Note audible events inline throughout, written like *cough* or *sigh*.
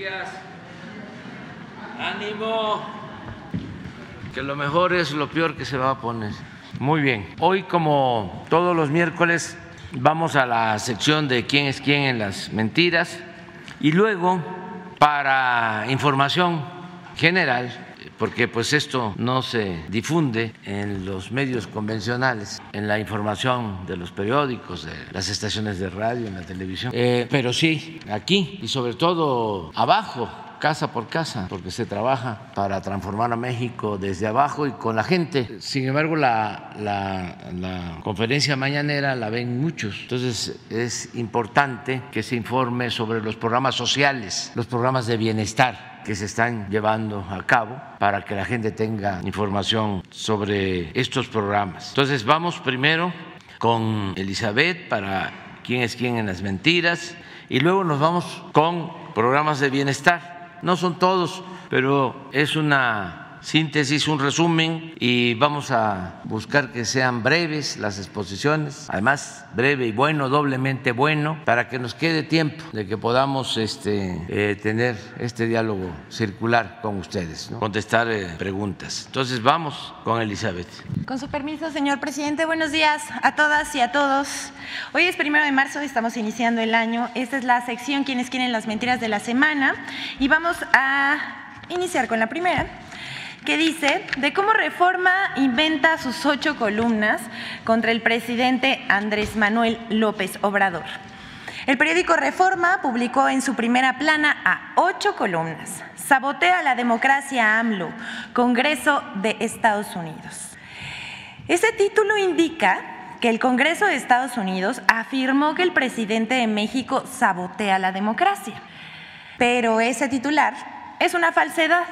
días. Ánimo. Que lo mejor es lo peor que se va a poner. Muy bien. Hoy, como todos los miércoles, vamos a la sección de quién es quién en las mentiras y luego, para información general, porque pues esto no se difunde en los medios convencionales, en la información de los periódicos, de las estaciones de radio, en la televisión, eh, pero sí aquí y sobre todo abajo casa por casa, porque se trabaja para transformar a México desde abajo y con la gente. Sin embargo, la, la, la, conferencia mañanera la ven muchos. Entonces, es importante que se informe sobre los programas sociales, los programas de bienestar que se están llevando a cabo para que la gente tenga información sobre estos programas. Entonces vamos primero con Elizabeth para quién es quién en las mentiras y luego nos vamos con programas de bienestar. No son todos, pero es una síntesis, un resumen y vamos a buscar que sean breves las exposiciones, además breve y bueno, doblemente bueno, para que nos quede tiempo de que podamos este, eh, tener este diálogo circular con ustedes, contestar eh, preguntas. Entonces vamos con Elizabeth. Con su permiso, señor presidente, buenos días a todas y a todos. Hoy es primero de marzo, estamos iniciando el año. Esta es la sección Quienes quieren las mentiras de la semana y vamos a iniciar con la primera que dice de cómo Reforma inventa sus ocho columnas contra el presidente Andrés Manuel López Obrador. El periódico Reforma publicó en su primera plana a ocho columnas. Sabotea la democracia AMLO, Congreso de Estados Unidos. Ese título indica que el Congreso de Estados Unidos afirmó que el presidente de México sabotea la democracia. Pero ese titular es una falsedad.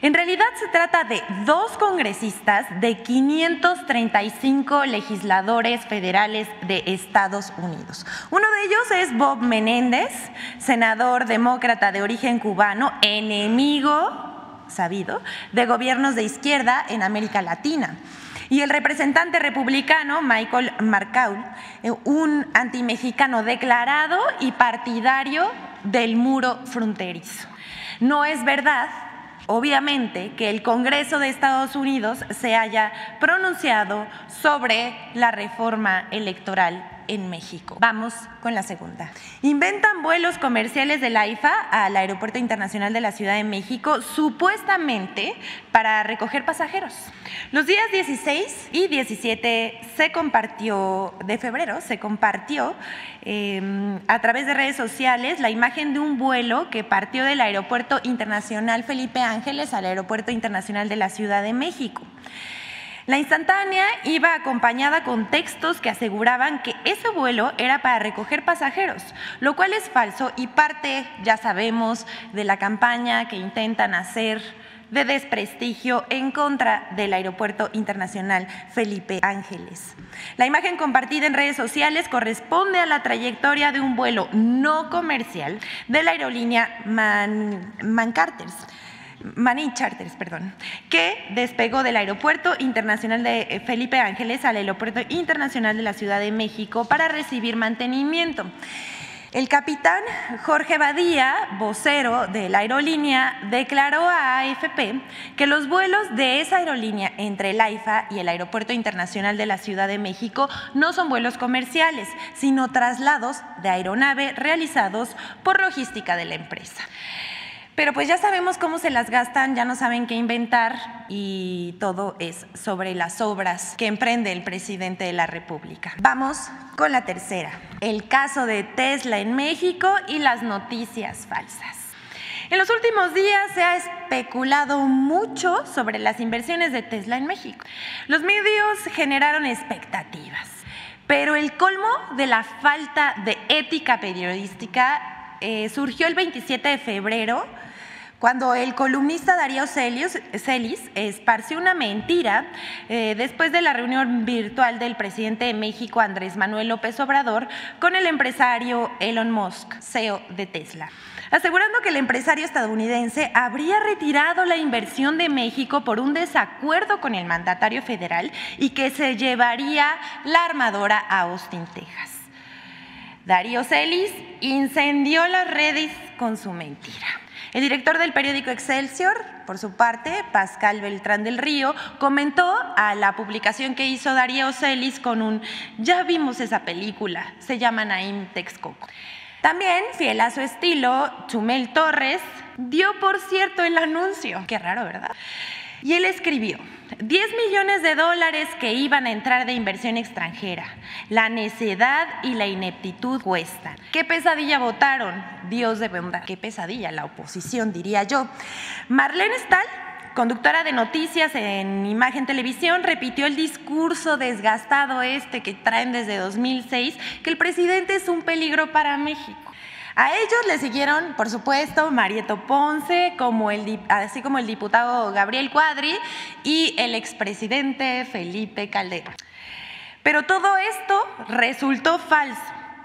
En realidad se trata de dos congresistas de 535 legisladores federales de Estados Unidos. Uno de ellos es Bob Menéndez, senador demócrata de origen cubano, enemigo sabido de gobiernos de izquierda en América Latina. Y el representante republicano Michael Marcaul, eh, un antimexicano declarado y partidario del muro fronterizo. No es verdad obviamente que el Congreso de Estados Unidos se haya pronunciado sobre la reforma electoral en México. Vamos con la segunda. Inventan vuelos comerciales del AIFA al Aeropuerto Internacional de la Ciudad de México, supuestamente para recoger pasajeros. Los días 16 y 17 se compartió, de febrero, se compartió eh, a través de redes sociales la imagen de un vuelo que partió del Aeropuerto Internacional Felipe Ángeles al Aeropuerto Internacional de la Ciudad de México. La instantánea iba acompañada con textos que aseguraban que ese vuelo era para recoger pasajeros, lo cual es falso y parte, ya sabemos, de la campaña que intentan hacer de desprestigio en contra del Aeropuerto Internacional Felipe Ángeles. La imagen compartida en redes sociales corresponde a la trayectoria de un vuelo no comercial de la aerolínea Man, Mancarters Maní Charters, perdón, que despegó del Aeropuerto Internacional de Felipe Ángeles al Aeropuerto Internacional de la Ciudad de México para recibir mantenimiento. El capitán Jorge Badía, vocero de la aerolínea, declaró a AFP que los vuelos de esa aerolínea entre el AIFA y el Aeropuerto Internacional de la Ciudad de México no son vuelos comerciales, sino traslados de aeronave realizados por logística de la empresa. Pero pues ya sabemos cómo se las gastan, ya no saben qué inventar y todo es sobre las obras que emprende el presidente de la República. Vamos con la tercera, el caso de Tesla en México y las noticias falsas. En los últimos días se ha especulado mucho sobre las inversiones de Tesla en México. Los medios generaron expectativas, pero el colmo de la falta de ética periodística eh, surgió el 27 de febrero cuando el columnista Darío Celis esparció una mentira eh, después de la reunión virtual del presidente de México, Andrés Manuel López Obrador, con el empresario Elon Musk, CEO de Tesla asegurando que el empresario estadounidense habría retirado la inversión de México por un desacuerdo con el mandatario federal y que se llevaría la armadora a Austin, Texas. Darío Celis incendió las redes con su mentira. El director del periódico Excelsior, por su parte, Pascal Beltrán del Río, comentó a la publicación que hizo Darío Celis con un ya vimos esa película, se llama Naim Texcoco. También, fiel a su estilo, Chumel Torres dio por cierto el anuncio. Qué raro, ¿verdad? Y él escribió, 10 millones de dólares que iban a entrar de inversión extranjera. La necedad y la ineptitud cuestan. ¿Qué pesadilla votaron? Dios de bondad. Qué pesadilla la oposición, diría yo. Marlene Stahl conductora de noticias en Imagen Televisión, repitió el discurso desgastado este que traen desde 2006, que el presidente es un peligro para México. A ellos le siguieron, por supuesto, Marieto Ponce, así como el diputado Gabriel Cuadri y el expresidente Felipe Calderón. Pero todo esto resultó falso.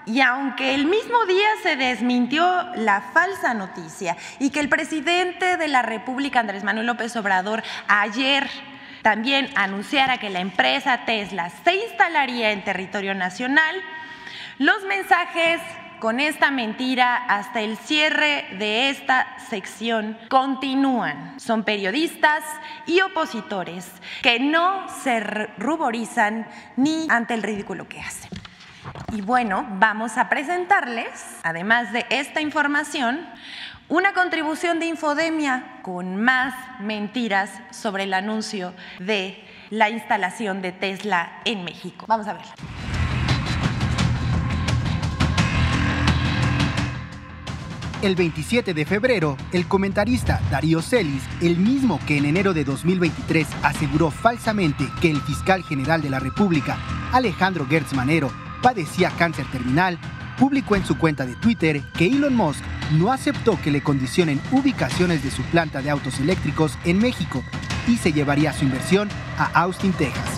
Y aunque el mismo día se desmintió la falsa noticia y que el presidente de la República, Andrés Manuel López Obrador, ayer también anunciara que la empresa Tesla se instalaría en territorio nacional, los mensajes con esta mentira hasta el cierre de esta sección continúan. Son periodistas y opositores que no se ruborizan ni ante el ridículo que hacen. Y bueno, vamos a presentarles, además de esta información, una contribución de Infodemia con más mentiras sobre el anuncio de la instalación de Tesla en México. Vamos a verla. El 27 de febrero, el comentarista Darío Celis, el mismo que en enero de 2023 aseguró falsamente que el fiscal general de la República, Alejandro Gertz Manero, padecía cáncer terminal, publicó en su cuenta de Twitter que Elon Musk no aceptó que le condicionen ubicaciones de su planta de autos eléctricos en México y se llevaría su inversión a Austin, Texas.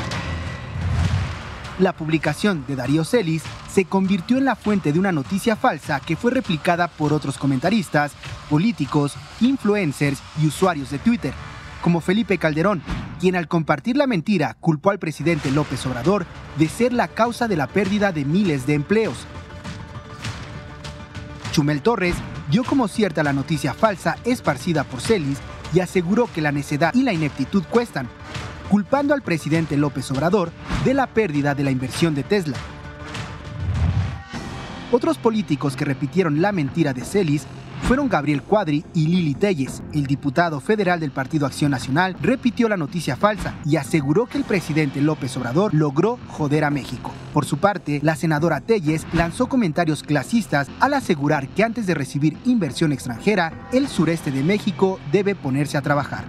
La publicación de Darío Celis se convirtió en la fuente de una noticia falsa que fue replicada por otros comentaristas, políticos, influencers y usuarios de Twitter, como Felipe Calderón, quien al compartir la mentira culpó al presidente López Obrador de ser la causa de la pérdida de miles de empleos. Chumel Torres dio como cierta la noticia falsa esparcida por Celis y aseguró que la necedad y la ineptitud cuestan, culpando al presidente López Obrador de la pérdida de la inversión de Tesla. Otros políticos que repitieron la mentira de Celis fueron Gabriel Cuadri y Lili Telles. El diputado federal del Partido Acción Nacional repitió la noticia falsa y aseguró que el presidente López Obrador logró joder a México. Por su parte, la senadora Telles lanzó comentarios clasistas al asegurar que antes de recibir inversión extranjera, el sureste de México debe ponerse a trabajar.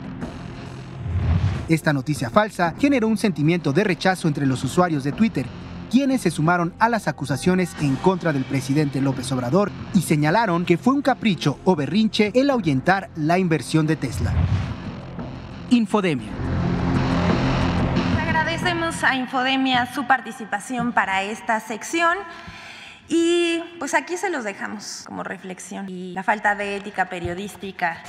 Esta noticia falsa generó un sentimiento de rechazo entre los usuarios de Twitter, quienes se sumaron a las acusaciones en contra del presidente López Obrador y señalaron que fue un capricho o berrinche el ahuyentar la inversión de Tesla. Infodemia. Agradecemos a Infodemia su participación para esta sección. Y pues aquí se los dejamos como reflexión y la falta de ética periodística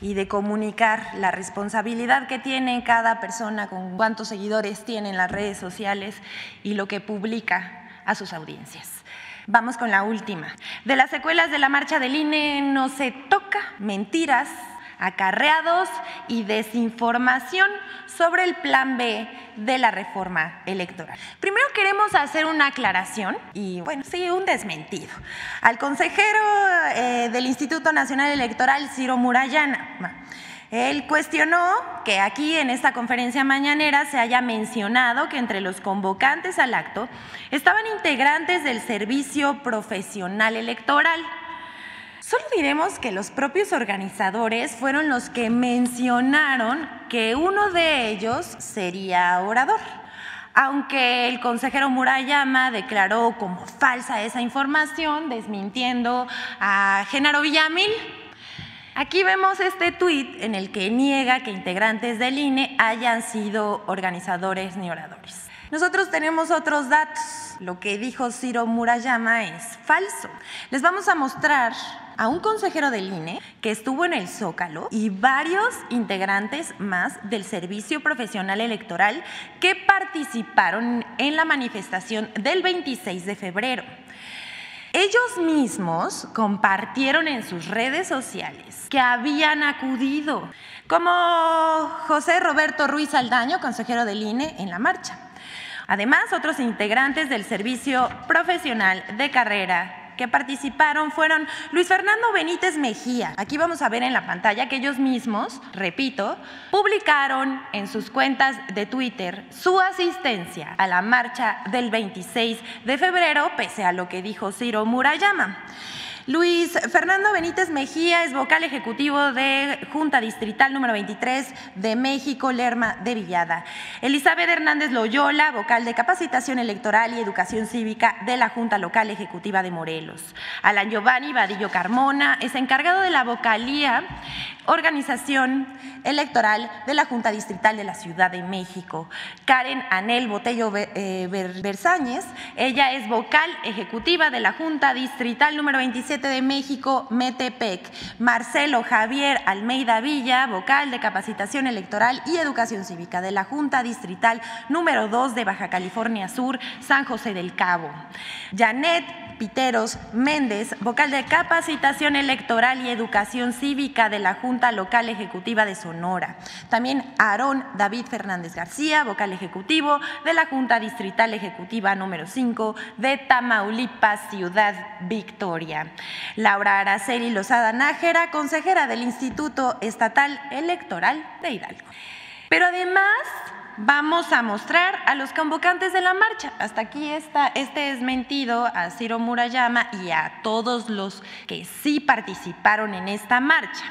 y de comunicar la responsabilidad que tiene cada persona con cuántos seguidores tiene en las redes sociales y lo que publica a sus audiencias. Vamos con la última. De las secuelas de la marcha del INE no se toca mentiras acarreados y desinformación sobre el plan B de la reforma electoral. Primero queremos hacer una aclaración y, bueno, sí, un desmentido. Al consejero eh, del Instituto Nacional Electoral, Ciro Murayana, él cuestionó que aquí en esta conferencia mañanera se haya mencionado que entre los convocantes al acto estaban integrantes del Servicio Profesional Electoral Solo diremos que los propios organizadores fueron los que mencionaron que uno de ellos sería orador. Aunque el consejero Murayama declaró como falsa esa información, desmintiendo a Genaro Villamil, Aquí vemos este tuit en el que niega que integrantes del INE hayan sido organizadores ni oradores. Nosotros tenemos otros datos. Lo que dijo Ciro Murayama es falso. Les vamos a mostrar a un consejero del INE que estuvo en el Zócalo y varios integrantes más del Servicio Profesional Electoral que participaron en la manifestación del 26 de febrero. Ellos mismos compartieron en sus redes sociales que habían acudido, como José Roberto Ruiz Aldaño, consejero del INE, en la marcha. Además, otros integrantes del Servicio Profesional de Carrera que participaron fueron Luis Fernando Benítez Mejía. Aquí vamos a ver en la pantalla que ellos mismos, repito, publicaron en sus cuentas de Twitter su asistencia a la marcha del 26 de febrero, pese a lo que dijo Ciro Murayama. Luis Fernando Benítez Mejía es vocal ejecutivo de Junta Distrital número 23 de México, Lerma de Villada. Elizabeth Hernández Loyola, vocal de Capacitación Electoral y Educación Cívica de la Junta Local Ejecutiva de Morelos. Alan Giovanni Vadillo Carmona es encargado de la vocalía Organización Electoral de la Junta Distrital de la Ciudad de México. Karen Anel Botello eh, Versáñez, ella es vocal ejecutiva de la Junta Distrital número 27 de México, Metepec. Marcelo Javier Almeida Villa, vocal de Capacitación Electoral y Educación Cívica de la Junta Distrital número 2 de Baja California Sur, San José del Cabo. Janet Piteros Méndez, vocal de Capacitación Electoral y Educación Cívica de la Junta Local Ejecutiva de Sonora. También Aarón David Fernández García, vocal ejecutivo de la Junta Distrital Ejecutiva número 5 de Tamaulipas, Ciudad Victoria. Laura Araceli Lozada Nájera, consejera del Instituto Estatal Electoral de Hidalgo. Pero además vamos a mostrar a los convocantes de la marcha. Hasta aquí está, este es mentido a Ciro Murayama y a todos los que sí participaron en esta marcha.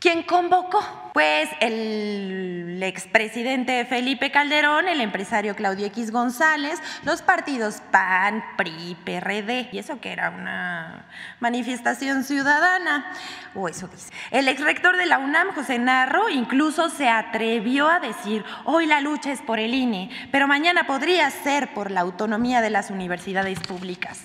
¿Quién convocó? Pues el expresidente Felipe Calderón, el empresario Claudio X González, los partidos PAN, PRI, PRD, y eso que era una manifestación ciudadana, o eso dice. El exrector de la UNAM, José Narro, incluso se atrevió a decir, hoy la lucha es por el INE, pero mañana podría ser por la autonomía de las universidades públicas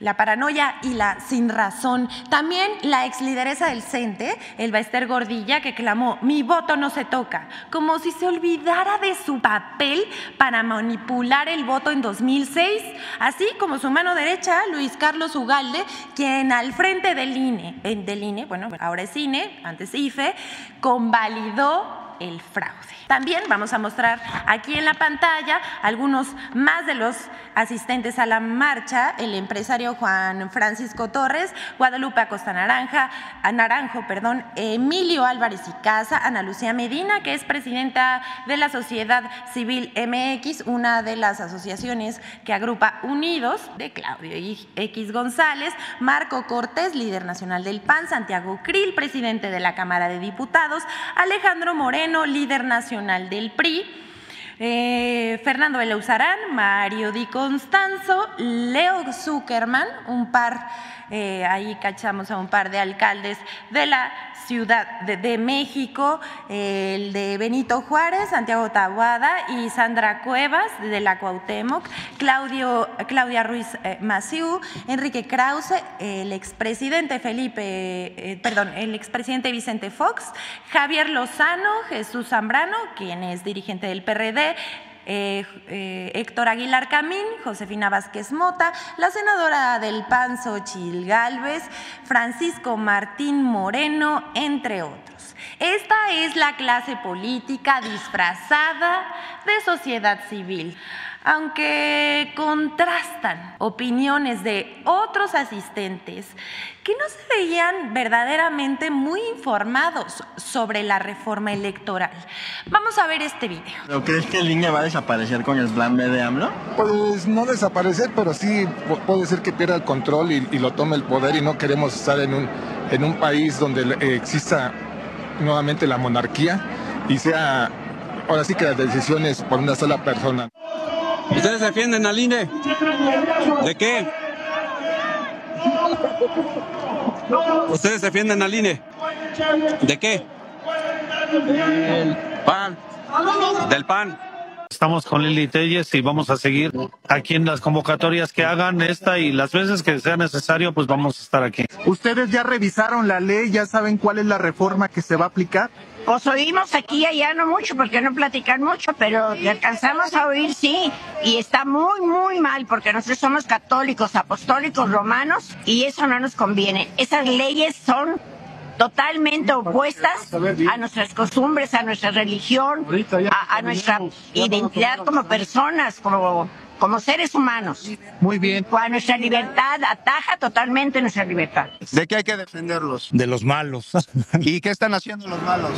la paranoia y la sin razón. También la ex lideresa del CENTE, el Esther Gordilla, que clamó, mi voto no se toca, como si se olvidara de su papel para manipular el voto en 2006, así como su mano derecha, Luis Carlos Ugalde, quien al frente del INE, del INE, bueno, ahora es INE, antes IFE, convalidó el fraude. También vamos a mostrar aquí en la pantalla algunos más de los asistentes a la marcha, el empresario Juan Francisco Torres, Guadalupe Acosta Naranja, Naranjo, perdón, Emilio Álvarez y Casa, Ana Lucía Medina, que es presidenta de la Sociedad Civil MX, una de las asociaciones que agrupa Unidos, de Claudio X González, Marco Cortés, líder nacional del PAN, Santiago Krill, presidente de la Cámara de Diputados, Alejandro Moreno, líder nacional del PRI, eh, Fernando Belauzarán, Mario Di Constanzo, Leo Zuckerman, un par, eh, ahí cachamos a un par de alcaldes de la Ciudad de, México, el de Benito Juárez, Santiago Tabuada y Sandra Cuevas de la Cuauhtémoc, Claudia Ruiz eh, Maciú, Enrique Krause, el expresidente Felipe, eh, perdón, el expresidente Vicente Fox, Javier Lozano, Jesús Zambrano, quien es dirigente del PRD, eh, eh, Héctor Aguilar Camín, Josefina Vázquez Mota, la senadora del PAN Xochil Francisco Martín Moreno, entre otros. Esta es la clase política disfrazada de sociedad civil aunque contrastan opiniones de otros asistentes que no se veían verdaderamente muy informados sobre la reforma electoral. Vamos a ver este video. crees que el INE va a desaparecer con el plan B de AMLO? Pues no desaparecer, pero sí puede ser que pierda el control y, lo tome el poder y no queremos estar en un, en un país donde exista nuevamente la monarquía y sea ahora sí que las decisiones por una sola persona. ¿Ustedes defienden al INE? ¿De qué? ¿Ustedes defienden al INE? ¿De qué? Del PAN. Del PAN. Estamos con Lili Telles y vamos a seguir aquí en las convocatorias que hagan esta y las veces que sea necesario, pues vamos a estar aquí. ¿Ustedes ya revisaron la ley? ¿Ya saben cuál es la reforma que se va a aplicar? Pues oímos aquí y allá no mucho, porque no platican mucho, pero alcanzamos a oír sí, y está muy, muy mal, porque nosotros somos católicos, apostólicos, romanos, y eso no nos conviene. Esas leyes son totalmente opuestas a nuestras costumbres, a nuestra religión, a, a nuestra identidad como personas, como como seres humanos. Muy bien. A nuestra libertad, ataja totalmente nuestra libertad. ¿De qué hay que defenderlos? De los malos. *laughs* ¿Y qué están haciendo los malos?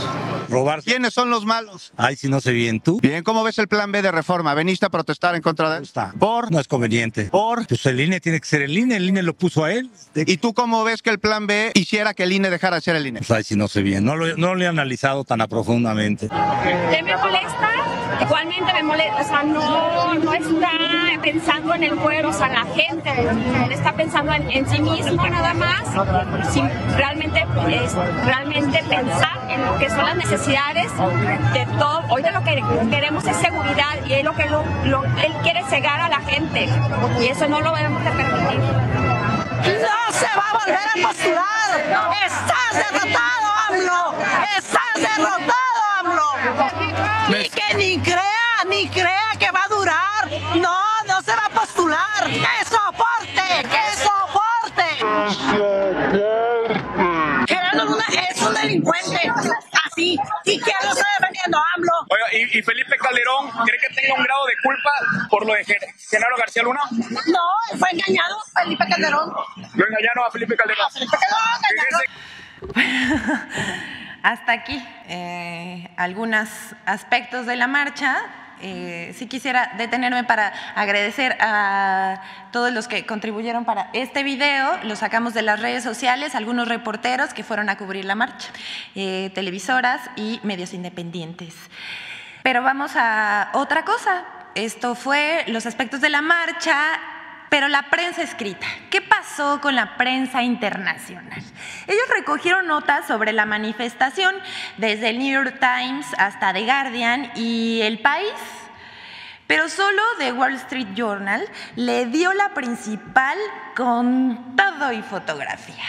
Robar. ¿Quiénes son los malos? Ay, si no sé bien tú. Bien, ¿cómo ves el plan B de reforma? ¿Veniste a protestar en contra de él? Está. ¿Por? No es conveniente. ¿Por? Pues el INE tiene que ser el INE, el INE lo puso a él. ¿Y tú cómo ves que el plan B hiciera que el INE dejara de ser el INE? Pues ay, si no sé bien. No lo, no lo he analizado tan a profundamente. ¿Qué me molesta? Igualmente me molesta, o sea, no, no está pensando en el pueblo, o sea, la gente, está pensando en, sí mismo nada más, sin realmente, es, realmente pensar en lo que son las necesidades de todo. Hoy de lo que queremos es seguridad y es lo que él quiere cegar a la gente y eso no lo debemos de permitir. No se va a volver a postular. Estás derrotado, AMLO. Estás derrotado, AMLO. Y que ni crea, ni crea que va a durar. No, no se va a postular. ¡Que soporte! ¡Que soporte! Gerardo Luna es un delincuente. Así. ¿Y quién lo está defendiendo, AMLO? Oiga, ¿y, ¿y, Felipe Calderón cree que tenga un grado de culpa por lo de Genaro García Luna? No, fue engañado Felipe Calderón. Lo engañaron a Felipe Calderón. A Felipe Calderón *laughs* Hasta aquí eh, algunos aspectos de la marcha. Eh, sí quisiera detenerme para agradecer a todos los que contribuyeron para este video. Lo sacamos de las redes sociales, algunos reporteros que fueron a cubrir la marcha, eh, televisoras y medios independientes. Pero vamos a otra cosa. Esto fue los aspectos de la marcha pero la prensa escrita, ¿qué pasó con la prensa internacional? Ellos recogieron notas sobre la manifestación desde el New York Times hasta The Guardian y El País, pero solo The Wall Street Journal le dio la principal con todo y fotografía.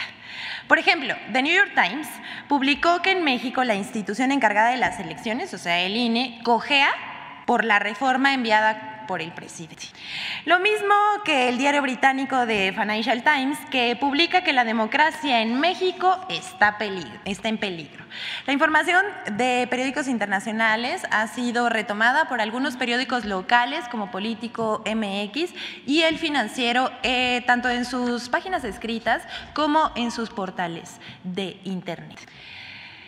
Por ejemplo, The New York Times publicó que en México la institución encargada de las elecciones, o sea, el INE, cojea por la reforma enviada por el presidente. Lo mismo que el diario británico de Financial Times, que publica que la democracia en México está, peligro, está en peligro. La información de periódicos internacionales ha sido retomada por algunos periódicos locales como Político MX y El Financiero, eh, tanto en sus páginas escritas como en sus portales de Internet.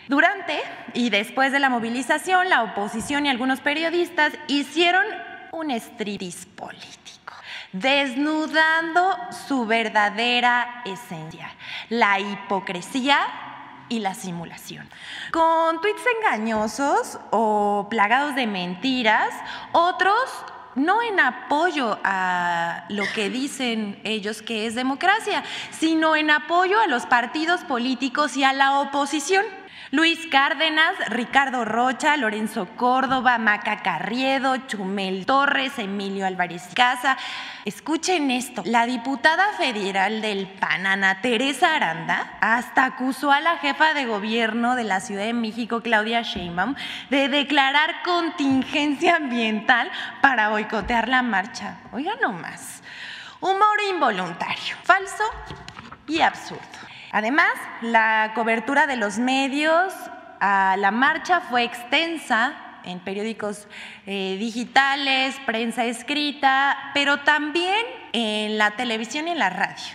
Durante y después de la movilización, la oposición y algunos periodistas hicieron un striptease político, desnudando su verdadera esencia, la hipocresía y la simulación. Con tweets engañosos o plagados de mentiras, otros no en apoyo a lo que dicen ellos que es democracia, sino en apoyo a los partidos políticos y a la oposición. Luis Cárdenas, Ricardo Rocha, Lorenzo Córdoba, Maca Carriedo, Chumel Torres, Emilio Álvarez Casa. Escuchen esto, la diputada federal del PAN, Ana Teresa Aranda, hasta acusó a la jefa de gobierno de la Ciudad de México, Claudia Sheinbaum, de declarar contingencia ambiental para boicotear la marcha. Oigan nomás, humor involuntario, falso y absurdo. Además, la cobertura de los medios a la marcha fue extensa en periódicos eh, digitales, prensa escrita, pero también en la televisión y en la radio.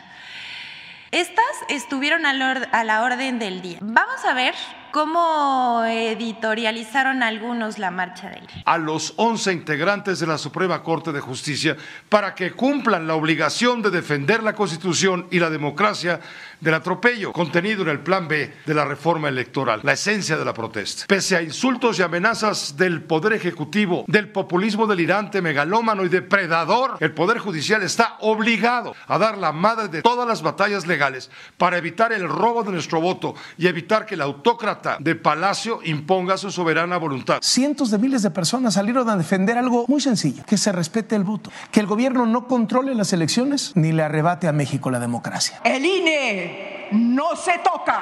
Estas estuvieron a la orden del día. Vamos a ver cómo editorializaron algunos la marcha del día. A los 11 integrantes de la Suprema Corte de Justicia para que cumplan la obligación de defender la Constitución y la democracia del atropello contenido en el Plan B de la reforma electoral, la esencia de la protesta. Pese a insultos y amenazas del Poder Ejecutivo, del populismo delirante, megalómano y depredador, el Poder Judicial está obligado a dar la madre de todas las batallas legales para evitar el robo de nuestro voto y evitar que el autócrata de Palacio imponga su soberana voluntad. Cientos de miles de personas salieron a defender algo muy sencillo, que se respete el voto, que el gobierno no controle las elecciones ni le arrebate a México la democracia. El INE no se toca.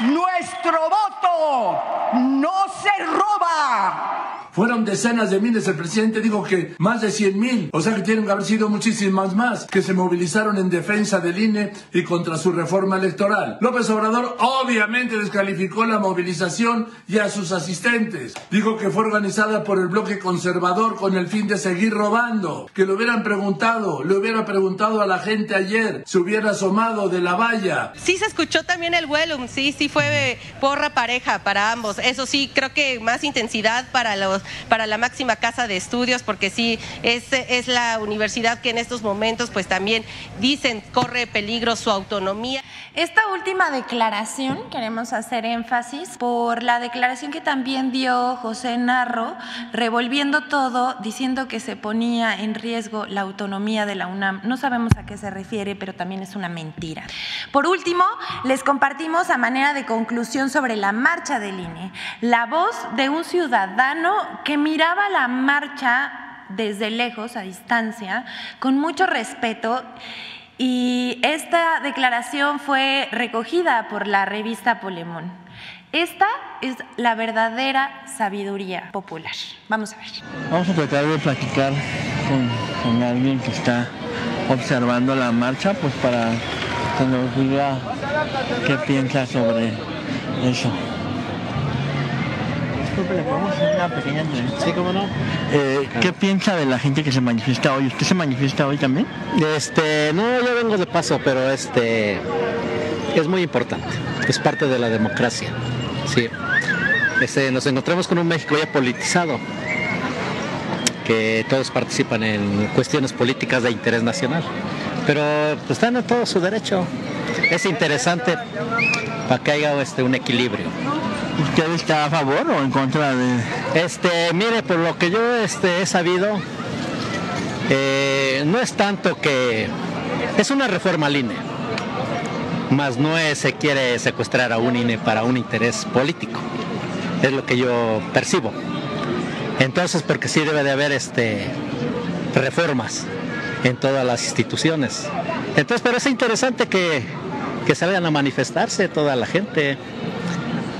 Nuestro voto no se roba. Fueron decenas de miles, el presidente dijo que más de 100 mil, o sea que tienen que haber sido muchísimas más, que se movilizaron en defensa del INE y contra su reforma electoral. López Obrador obviamente descalificó la movilización y a sus asistentes. Dijo que fue organizada por el bloque conservador con el fin de seguir robando. Que le hubieran preguntado, le hubiera preguntado a la gente ayer, se hubiera asomado de la valla. Sí se escuchó también el vuelo, sí, sí fue porra pareja para ambos. Eso sí, creo que más intensidad para los para la máxima casa de estudios, porque sí, es, es la universidad que en estos momentos pues también dicen corre peligro su autonomía. Esta última declaración, queremos hacer énfasis por la declaración que también dio José Narro, revolviendo todo, diciendo que se ponía en riesgo la autonomía de la UNAM. No sabemos a qué se refiere, pero también es una mentira. Por último, les compartimos a manera de conclusión sobre la marcha del INE, la voz de un ciudadano que miraba la marcha desde lejos, a distancia, con mucho respeto y esta declaración fue recogida por la revista Polemón. Esta es la verdadera sabiduría popular. Vamos a ver. Vamos a tratar de platicar con, alguien que está observando la marcha, pues para que nos diga qué piensa sobre eso. Disculpe, ¿le podemos hacer una pequeña entrevista? Sí, cómo no. Eh, ¿Qué piensa de la gente que se manifiesta hoy? ¿Usted se manifiesta hoy también? Este, no, yo vengo de paso, pero este es muy importante. Es parte de la democracia. Sí. Este, nos encontramos con un México ya politizado, que todos participan en cuestiones políticas de interés nacional. Pero pues, están en todo su derecho. Es interesante para que haya este, un equilibrio. ¿Usted está a favor o en contra de...? Este, mire, por lo que yo este, he sabido, eh, no es tanto que... Es una reforma al INE, más no es, se quiere secuestrar a un INE para un interés político. Es lo que yo percibo. Entonces, porque sí debe de haber este, reformas en todas las instituciones. Entonces, pero es interesante que, que salgan a manifestarse toda la gente.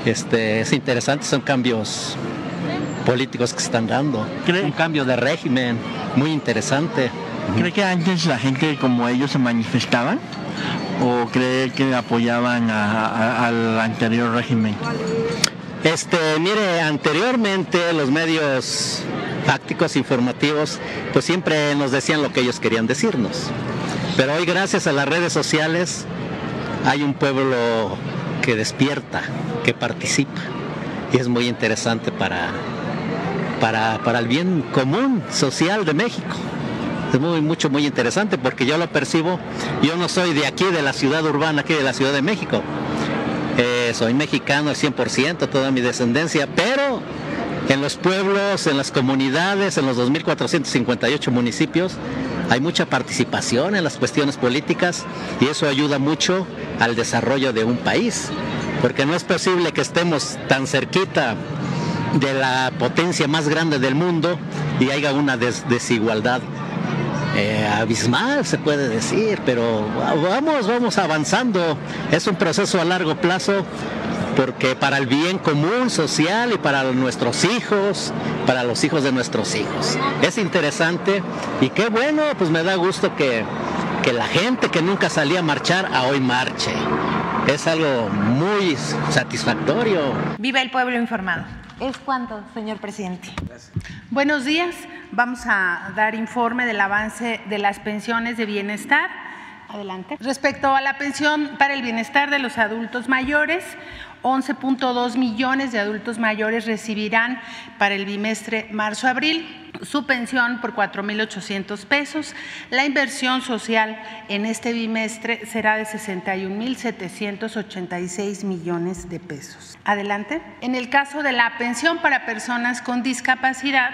Este, es interesante, son cambios políticos que se están dando. Un cambio de régimen muy interesante. ¿Cree que antes la gente como ellos se manifestaban? ¿O cree que apoyaban a- a- al anterior régimen? Este, mire, anteriormente los medios fácticos informativos pues siempre nos decían lo que ellos querían decirnos. Pero hoy gracias a las redes sociales hay un pueblo que despierta, que participa y es muy interesante para para, para el bien común social de México. Es muy, mucho, muy interesante porque yo lo percibo. Yo no soy de aquí, de la ciudad urbana, aquí de la Ciudad de México. Eh, soy mexicano al 100%, toda mi descendencia, pero en los pueblos, en las comunidades, en los 2.458 municipios, hay mucha participación en las cuestiones políticas y eso ayuda mucho al desarrollo de un país, porque no es posible que estemos tan cerquita de la potencia más grande del mundo y haya una des- desigualdad eh, abismal, se puede decir, pero vamos, vamos avanzando. Es un proceso a largo plazo porque para el bien común social y para nuestros hijos, para los hijos de nuestros hijos. Es interesante y qué bueno, pues me da gusto que, que la gente que nunca salía a marchar a hoy marche. Es algo muy satisfactorio. Viva el pueblo informado. ¿Es cuánto, señor presidente? Buenos días. Vamos a dar informe del avance de las pensiones de bienestar. Adelante. Respecto a la pensión para el bienestar de los adultos mayores, 11.2 millones de adultos mayores recibirán para el bimestre marzo-abril su pensión por 4.800 pesos. La inversión social en este bimestre será de 61.786 millones de pesos. Adelante. En el caso de la pensión para personas con discapacidad,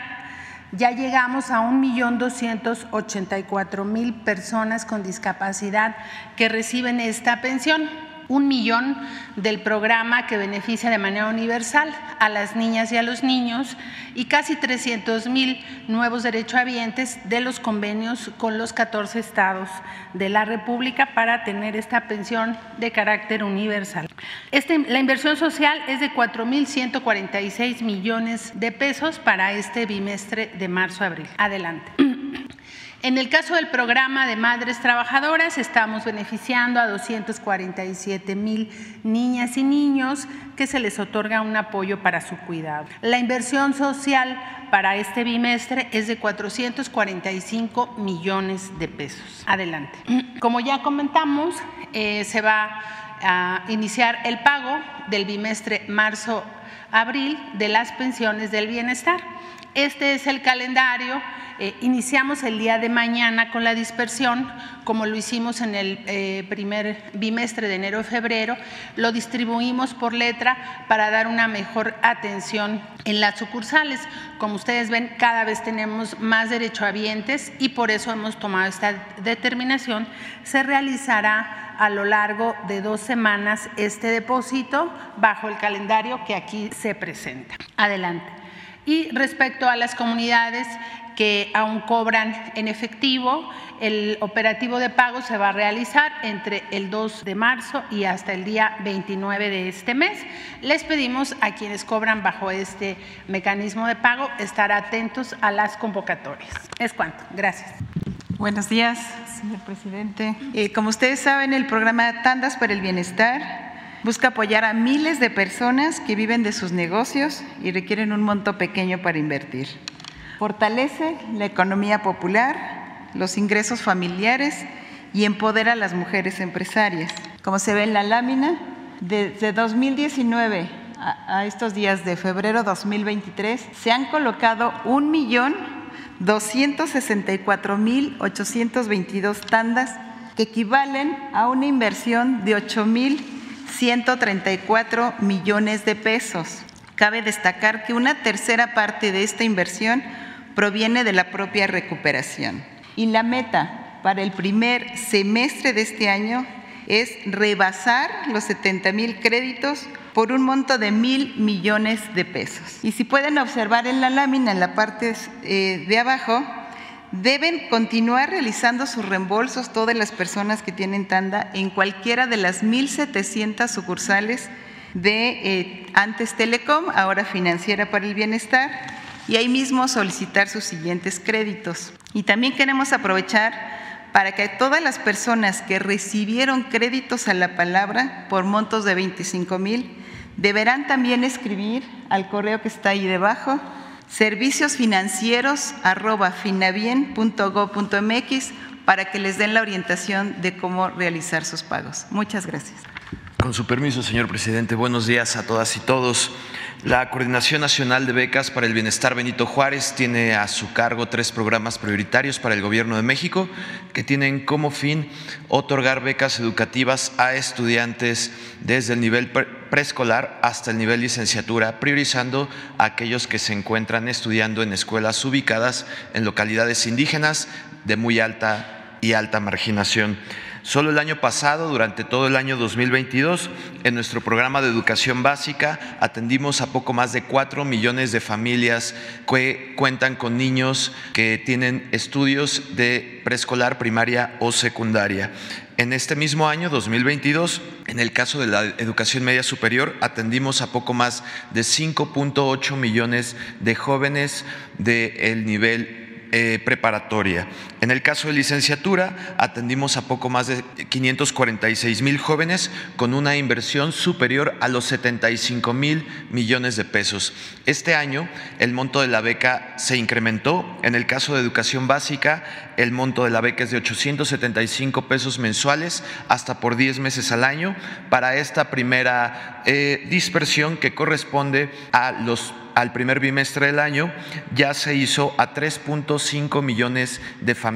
ya llegamos a 1.284.000 personas con discapacidad que reciben esta pensión. Un millón del programa que beneficia de manera universal a las niñas y a los niños y casi 300 mil nuevos derechohabientes de los convenios con los 14 estados de la República para tener esta pensión de carácter universal. Este, la inversión social es de 4.146 millones de pesos para este bimestre de marzo-abril. Adelante. En el caso del programa de madres trabajadoras, estamos beneficiando a 247 mil niñas y niños que se les otorga un apoyo para su cuidado. La inversión social para este bimestre es de 445 millones de pesos. Adelante. Como ya comentamos, eh, se va a iniciar el pago del bimestre marzo-abril de las pensiones del bienestar. Este es el calendario eh, iniciamos el día de mañana con la dispersión, como lo hicimos en el eh, primer bimestre de enero-febrero, lo distribuimos por letra para dar una mejor atención en las sucursales. Como ustedes ven, cada vez tenemos más derechohabientes y por eso hemos tomado esta determinación. Se realizará a lo largo de dos semanas este depósito bajo el calendario que aquí se presenta. Adelante. Y respecto a las comunidades que aún cobran en efectivo. El operativo de pago se va a realizar entre el 2 de marzo y hasta el día 29 de este mes. Les pedimos a quienes cobran bajo este mecanismo de pago estar atentos a las convocatorias. Es cuanto. Gracias. Buenos días, señor presidente. Eh, como ustedes saben, el programa Tandas para el Bienestar busca apoyar a miles de personas que viven de sus negocios y requieren un monto pequeño para invertir. Fortalece la economía popular, los ingresos familiares y empodera a las mujeres empresarias. Como se ve en la lámina, desde 2019 a estos días de febrero 2023 se han colocado un millón 264.822 tandas que equivalen a una inversión de 8.134 millones de pesos. Cabe destacar que una tercera parte de esta inversión proviene de la propia recuperación. Y la meta para el primer semestre de este año es rebasar los 70 mil créditos por un monto de mil millones de pesos. Y si pueden observar en la lámina, en la parte eh, de abajo, deben continuar realizando sus reembolsos todas las personas que tienen tanda en cualquiera de las 1.700 sucursales de eh, antes Telecom, ahora Financiera para el Bienestar, y ahí mismo solicitar sus siguientes créditos. Y también queremos aprovechar para que todas las personas que recibieron créditos a la palabra por montos de 25 mil deberán también escribir al correo que está ahí debajo servicios financieros para que les den la orientación de cómo realizar sus pagos. Muchas gracias. Con su permiso, señor presidente, buenos días a todas y todos. La Coordinación Nacional de Becas para el Bienestar Benito Juárez tiene a su cargo tres programas prioritarios para el Gobierno de México que tienen como fin otorgar becas educativas a estudiantes desde el nivel preescolar hasta el nivel licenciatura, priorizando a aquellos que se encuentran estudiando en escuelas ubicadas en localidades indígenas de muy alta y alta marginación. Solo el año pasado, durante todo el año 2022, en nuestro programa de educación básica atendimos a poco más de cuatro millones de familias que cuentan con niños que tienen estudios de preescolar, primaria o secundaria. En este mismo año, 2022, en el caso de la educación media superior, atendimos a poco más de 5.8 millones de jóvenes del nivel eh, preparatoria. En el caso de licenciatura, atendimos a poco más de 546 mil jóvenes con una inversión superior a los 75 mil millones de pesos. Este año, el monto de la beca se incrementó. En el caso de educación básica, el monto de la beca es de 875 pesos mensuales hasta por 10 meses al año para esta primera eh, dispersión que corresponde a los al primer bimestre del año ya se hizo a 3.5 millones de familias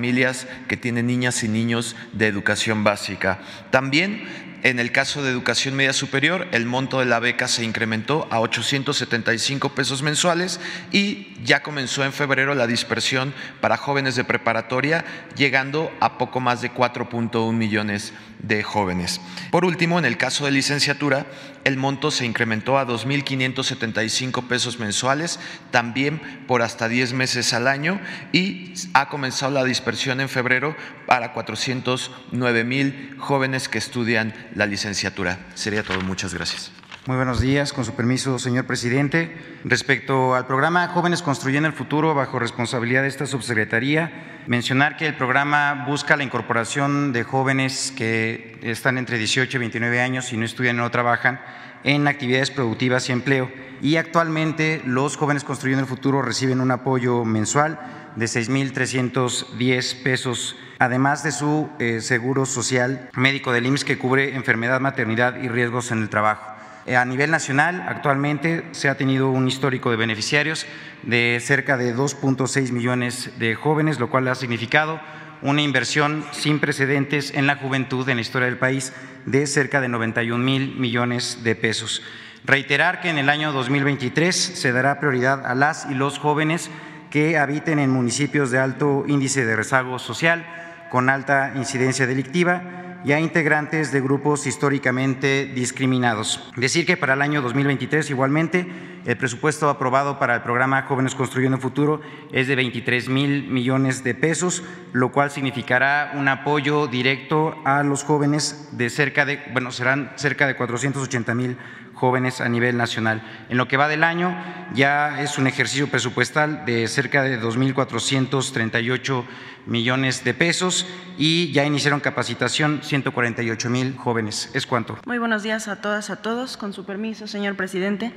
que tienen niñas y niños de educación básica. También En el caso de educación media superior, el monto de la beca se incrementó a 875 pesos mensuales y ya comenzó en febrero la dispersión para jóvenes de preparatoria, llegando a poco más de 4.1 millones de jóvenes. Por último, en el caso de licenciatura, el monto se incrementó a 2.575 pesos mensuales, también por hasta 10 meses al año, y ha comenzado la dispersión en febrero para 409 mil jóvenes que estudian la licenciatura. Sería todo. Muchas gracias. Muy buenos días, con su permiso, señor presidente. Respecto al programa Jóvenes Construyendo el Futuro, bajo responsabilidad de esta subsecretaría, mencionar que el programa busca la incorporación de jóvenes que están entre 18 y 29 años y no estudian o no trabajan en actividades productivas y empleo. Y actualmente los jóvenes construyendo el futuro reciben un apoyo mensual de 6.310 pesos, además de su eh, seguro social médico del IMSS que cubre enfermedad, maternidad y riesgos en el trabajo. Eh, a nivel nacional, actualmente se ha tenido un histórico de beneficiarios de cerca de 2.6 millones de jóvenes, lo cual ha significado una inversión sin precedentes en la juventud en la historia del país de cerca de 91 mil millones de pesos. Reiterar que en el año 2023 se dará prioridad a las y los jóvenes que habiten en municipios de alto índice de rezago social, con alta incidencia delictiva y a integrantes de grupos históricamente discriminados. Decir que para el año 2023 igualmente el presupuesto aprobado para el programa Jóvenes Construyendo Futuro es de 23 mil millones de pesos, lo cual significará un apoyo directo a los jóvenes de cerca de, bueno, serán cerca de 480 mil jóvenes a nivel nacional. En lo que va del año ya es un ejercicio presupuestal de cerca de 2.438 millones de pesos y ya iniciaron capacitación 148 mil jóvenes. Es cuanto. Muy buenos días a todas, a todos. Con su permiso, señor presidente.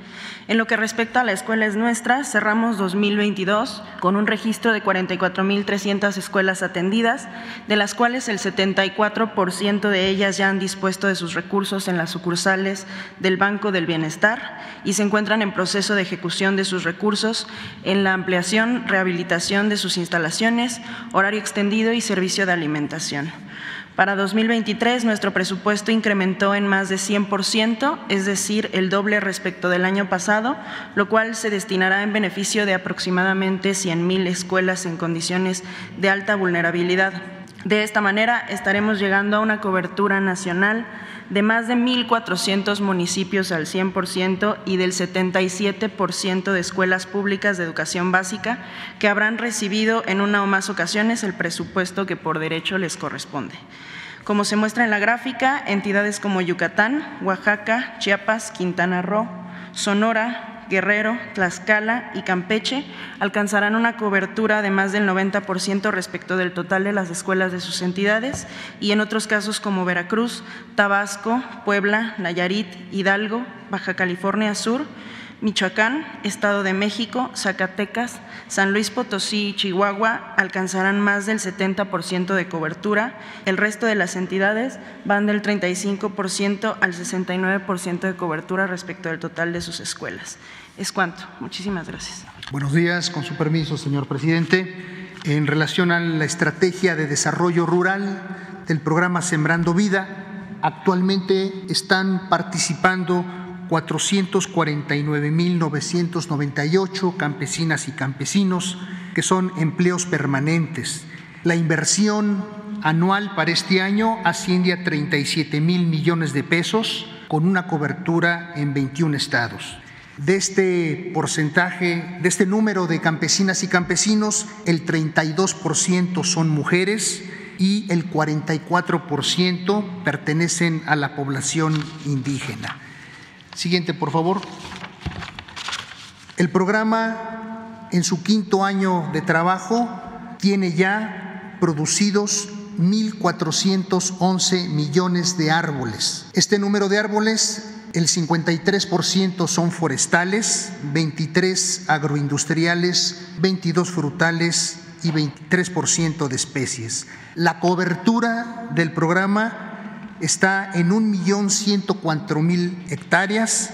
En lo que respecta a la escuela es nuestra, cerramos 2022 con un registro de 44.300 escuelas atendidas, de las cuales el 74% de ellas ya han dispuesto de sus recursos en las sucursales del Banco del Bienestar y se encuentran en proceso de ejecución de sus recursos en la ampliación, rehabilitación de sus instalaciones, horario extendido y servicio de alimentación. Para 2023 nuestro presupuesto incrementó en más de 100%, es decir, el doble respecto del año pasado, lo cual se destinará en beneficio de aproximadamente 100 mil escuelas en condiciones de alta vulnerabilidad. De esta manera estaremos llegando a una cobertura nacional de más de 1.400 municipios al 100% y del 77% de escuelas públicas de educación básica que habrán recibido en una o más ocasiones el presupuesto que por derecho les corresponde. Como se muestra en la gráfica, entidades como Yucatán, Oaxaca, Chiapas, Quintana Roo, Sonora, Guerrero, Tlaxcala y Campeche alcanzarán una cobertura de más del 90% respecto del total de las escuelas de sus entidades y en otros casos como Veracruz, Tabasco, Puebla, Nayarit, Hidalgo, Baja California Sur, Michoacán, Estado de México, Zacatecas, San Luis Potosí y Chihuahua alcanzarán más del 70% de cobertura. El resto de las entidades van del 35% al 69% de cobertura respecto del total de sus escuelas. Es cuanto. Muchísimas gracias. Buenos días, con su permiso, señor presidente. En relación a la estrategia de desarrollo rural del programa Sembrando Vida, actualmente están participando 449.998 campesinas y campesinos que son empleos permanentes. La inversión anual para este año asciende a 37 mil millones de pesos con una cobertura en 21 estados. De este porcentaje, de este número de campesinas y campesinos, el 32% son mujeres y el 44% pertenecen a la población indígena. Siguiente, por favor. El programa, en su quinto año de trabajo, tiene ya producidos 1.411 millones de árboles. Este número de árboles el 53% son forestales, 23 agroindustriales, 22 frutales y 23% de especies. La cobertura del programa está en 1.104.000 hectáreas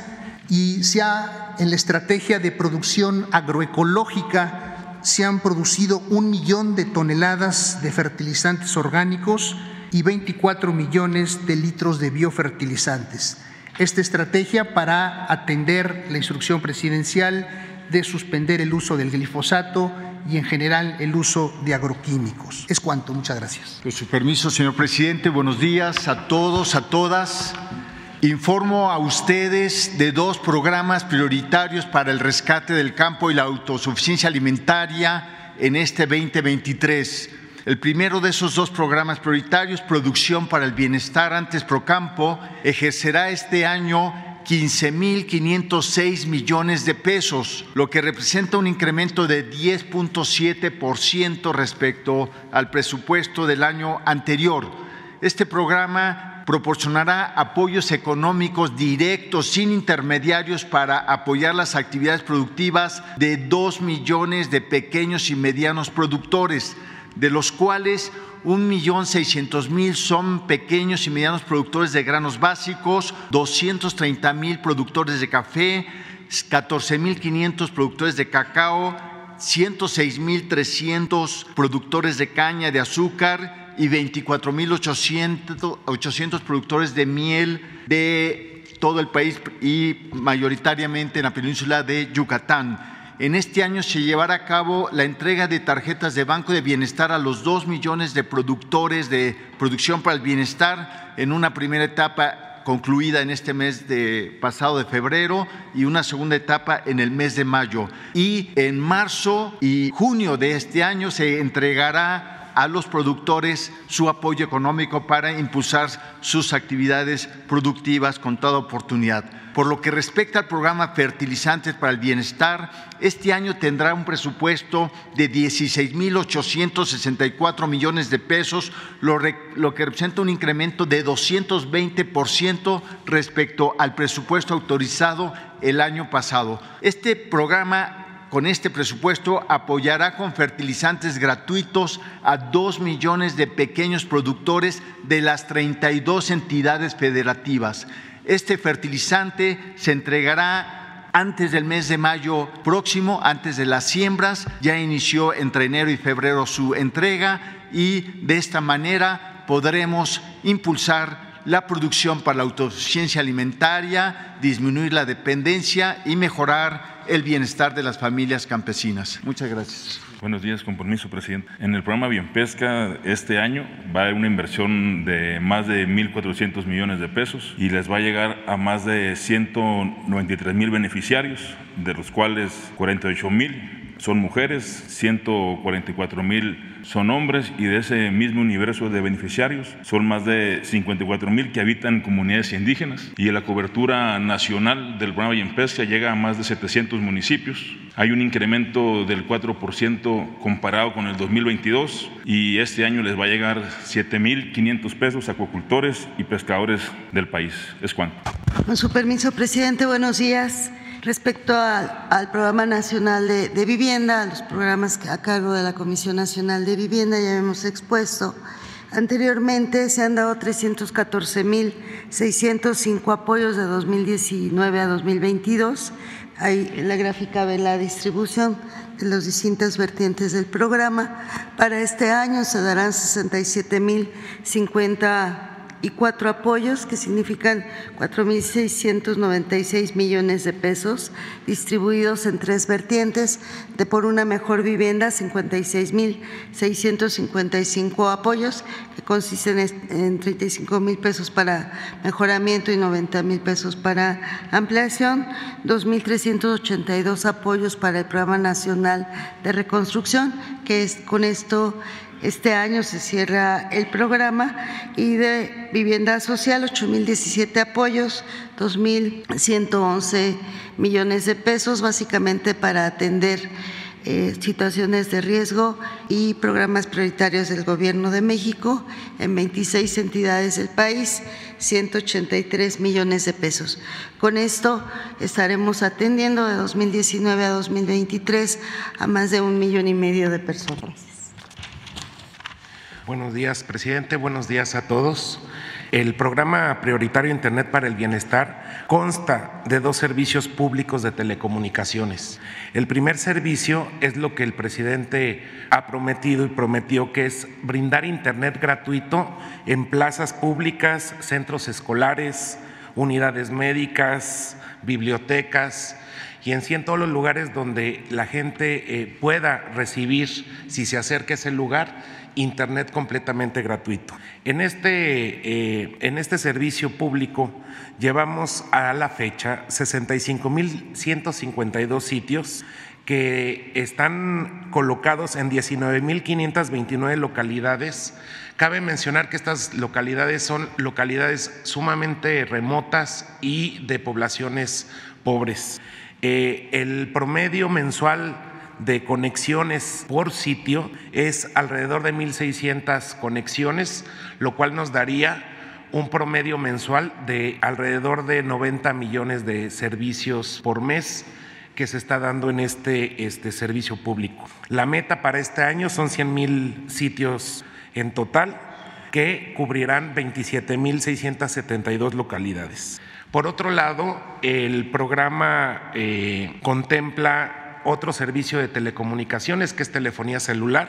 y se ha, en la estrategia de producción agroecológica se han producido un millón de toneladas de fertilizantes orgánicos y 24 millones de litros de biofertilizantes. Esta estrategia para atender la instrucción presidencial de suspender el uso del glifosato y en general el uso de agroquímicos. Es cuanto, muchas gracias. Con su permiso, señor presidente, buenos días a todos, a todas. Informo a ustedes de dos programas prioritarios para el rescate del campo y la autosuficiencia alimentaria en este 2023. El primero de esos dos programas prioritarios, Producción para el Bienestar antes Procampo, ejercerá este año 15.506 millones de pesos, lo que representa un incremento de 10.7% respecto al presupuesto del año anterior. Este programa proporcionará apoyos económicos directos sin intermediarios para apoyar las actividades productivas de dos millones de pequeños y medianos productores, de los cuales un millón seiscientos mil son pequeños y medianos productores de granos básicos, 230 mil productores de café, 14 mil 500 productores de cacao, 106 mil 300 productores de caña de azúcar y 24 mil 800 productores de miel de todo el país y mayoritariamente en la península de Yucatán. En este año se llevará a cabo la entrega de tarjetas de Banco de Bienestar a los dos millones de productores de producción para el bienestar en una primera etapa concluida en este mes de pasado de febrero y una segunda etapa en el mes de mayo. Y en marzo y junio de este año se entregará a los productores su apoyo económico para impulsar sus actividades productivas con toda oportunidad. Por lo que respecta al programa Fertilizantes para el Bienestar, este año tendrá un presupuesto de 16.864 millones de pesos, lo, que representa un incremento de 220% respecto al presupuesto autorizado el año pasado. Este programa con este presupuesto apoyará con fertilizantes gratuitos a dos millones de pequeños productores de las 32 entidades federativas. Este fertilizante se entregará antes del mes de mayo próximo, antes de las siembras. Ya inició entre enero y febrero su entrega y de esta manera podremos impulsar la producción para la autosuficiencia alimentaria, disminuir la dependencia y mejorar el bienestar de las familias campesinas. Muchas gracias. Buenos días, con permiso, presidente. En el programa Bienpesca este año va a haber una inversión de más de 1.400 millones de pesos y les va a llegar a más de 193 mil beneficiarios, de los cuales 48 mil son mujeres, 144 mil son hombres y de ese mismo universo de beneficiarios son más de 54 mil que habitan comunidades indígenas y la cobertura nacional del programa Yempesca llega a más de 700 municipios. Hay un incremento del 4% comparado con el 2022 y este año les va a llegar 7.500 pesos a acuacultores y pescadores del país. Es cuanto. Con su permiso, presidente, buenos días. Respecto al, Programa Nacional de, Vivienda, los programas a cargo de la Comisión Nacional de Vivienda, ya hemos expuesto. Anteriormente se han dado 314.605 apoyos de 2019 a 2022. Ahí en la gráfica ve la distribución de las distintas vertientes del programa. Para este año se darán 67.050 y cuatro apoyos que significan 4.696 millones de pesos distribuidos en tres vertientes. De por una mejor vivienda 56.655 apoyos que consisten en 35 mil pesos para mejoramiento y 90 mil pesos para ampliación 2.382 apoyos para el programa nacional de reconstrucción que es con esto este año se cierra el programa y de vivienda social, 8.017 apoyos, 2.111 millones de pesos, básicamente para atender eh, situaciones de riesgo y programas prioritarios del Gobierno de México en 26 entidades del país, 183 millones de pesos. Con esto estaremos atendiendo de 2019 a 2023 a más de un millón y medio de personas. Buenos días, presidente. Buenos días a todos. El programa prioritario Internet para el Bienestar consta de dos servicios públicos de telecomunicaciones. El primer servicio es lo que el presidente ha prometido y prometió que es brindar Internet gratuito en plazas públicas, centros escolares, unidades médicas, bibliotecas y en sí en todos los lugares donde la gente eh, pueda recibir, si se acerca a ese lugar, Internet completamente gratuito. En este, eh, en este servicio público llevamos a la fecha 65.152 sitios que están colocados en 19.529 localidades. Cabe mencionar que estas localidades son localidades sumamente remotas y de poblaciones pobres. Eh, el promedio mensual de conexiones por sitio es alrededor de 1.600 conexiones, lo cual nos daría un promedio mensual de alrededor de 90 millones de servicios por mes que se está dando en este, este servicio público. La meta para este año son 100 mil sitios en total que cubrirán 27.672 localidades. Por otro lado, el programa eh, contempla otro servicio de telecomunicaciones que es telefonía celular.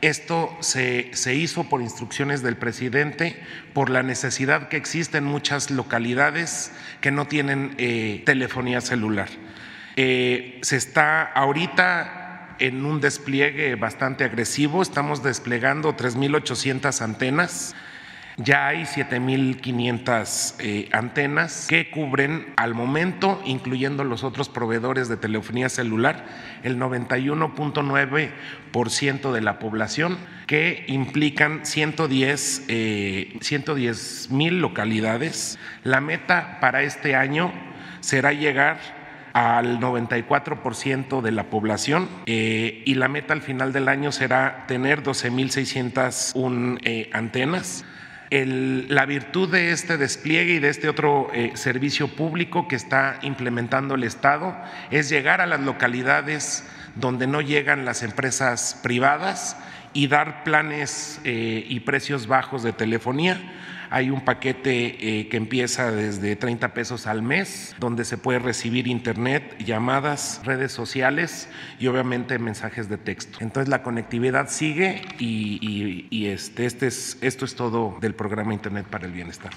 Esto se, hizo por instrucciones del presidente por la necesidad que existe en muchas localidades que no tienen eh, telefonía celular. Eh, se está ahorita en un despliegue bastante agresivo, estamos desplegando 3.800 antenas ya hay 7.500 eh, antenas que cubren al momento, incluyendo los otros proveedores de telefonía celular, el 91.9% de la población, que implican 110 eh, mil localidades. La meta para este año será llegar al 94% de la población eh, y la meta al final del año será tener 12.601 eh, antenas la virtud de este despliegue y de este otro eh, servicio público que está implementando el Estado es llegar a las localidades donde no llegan las empresas privadas y dar planes eh, y precios bajos de telefonía hay un paquete eh, que empieza desde 30 pesos al mes, donde se puede recibir internet, llamadas, redes sociales y obviamente mensajes de texto. Entonces la conectividad sigue y, este, este es, esto es todo del programa Internet para el Bienestar.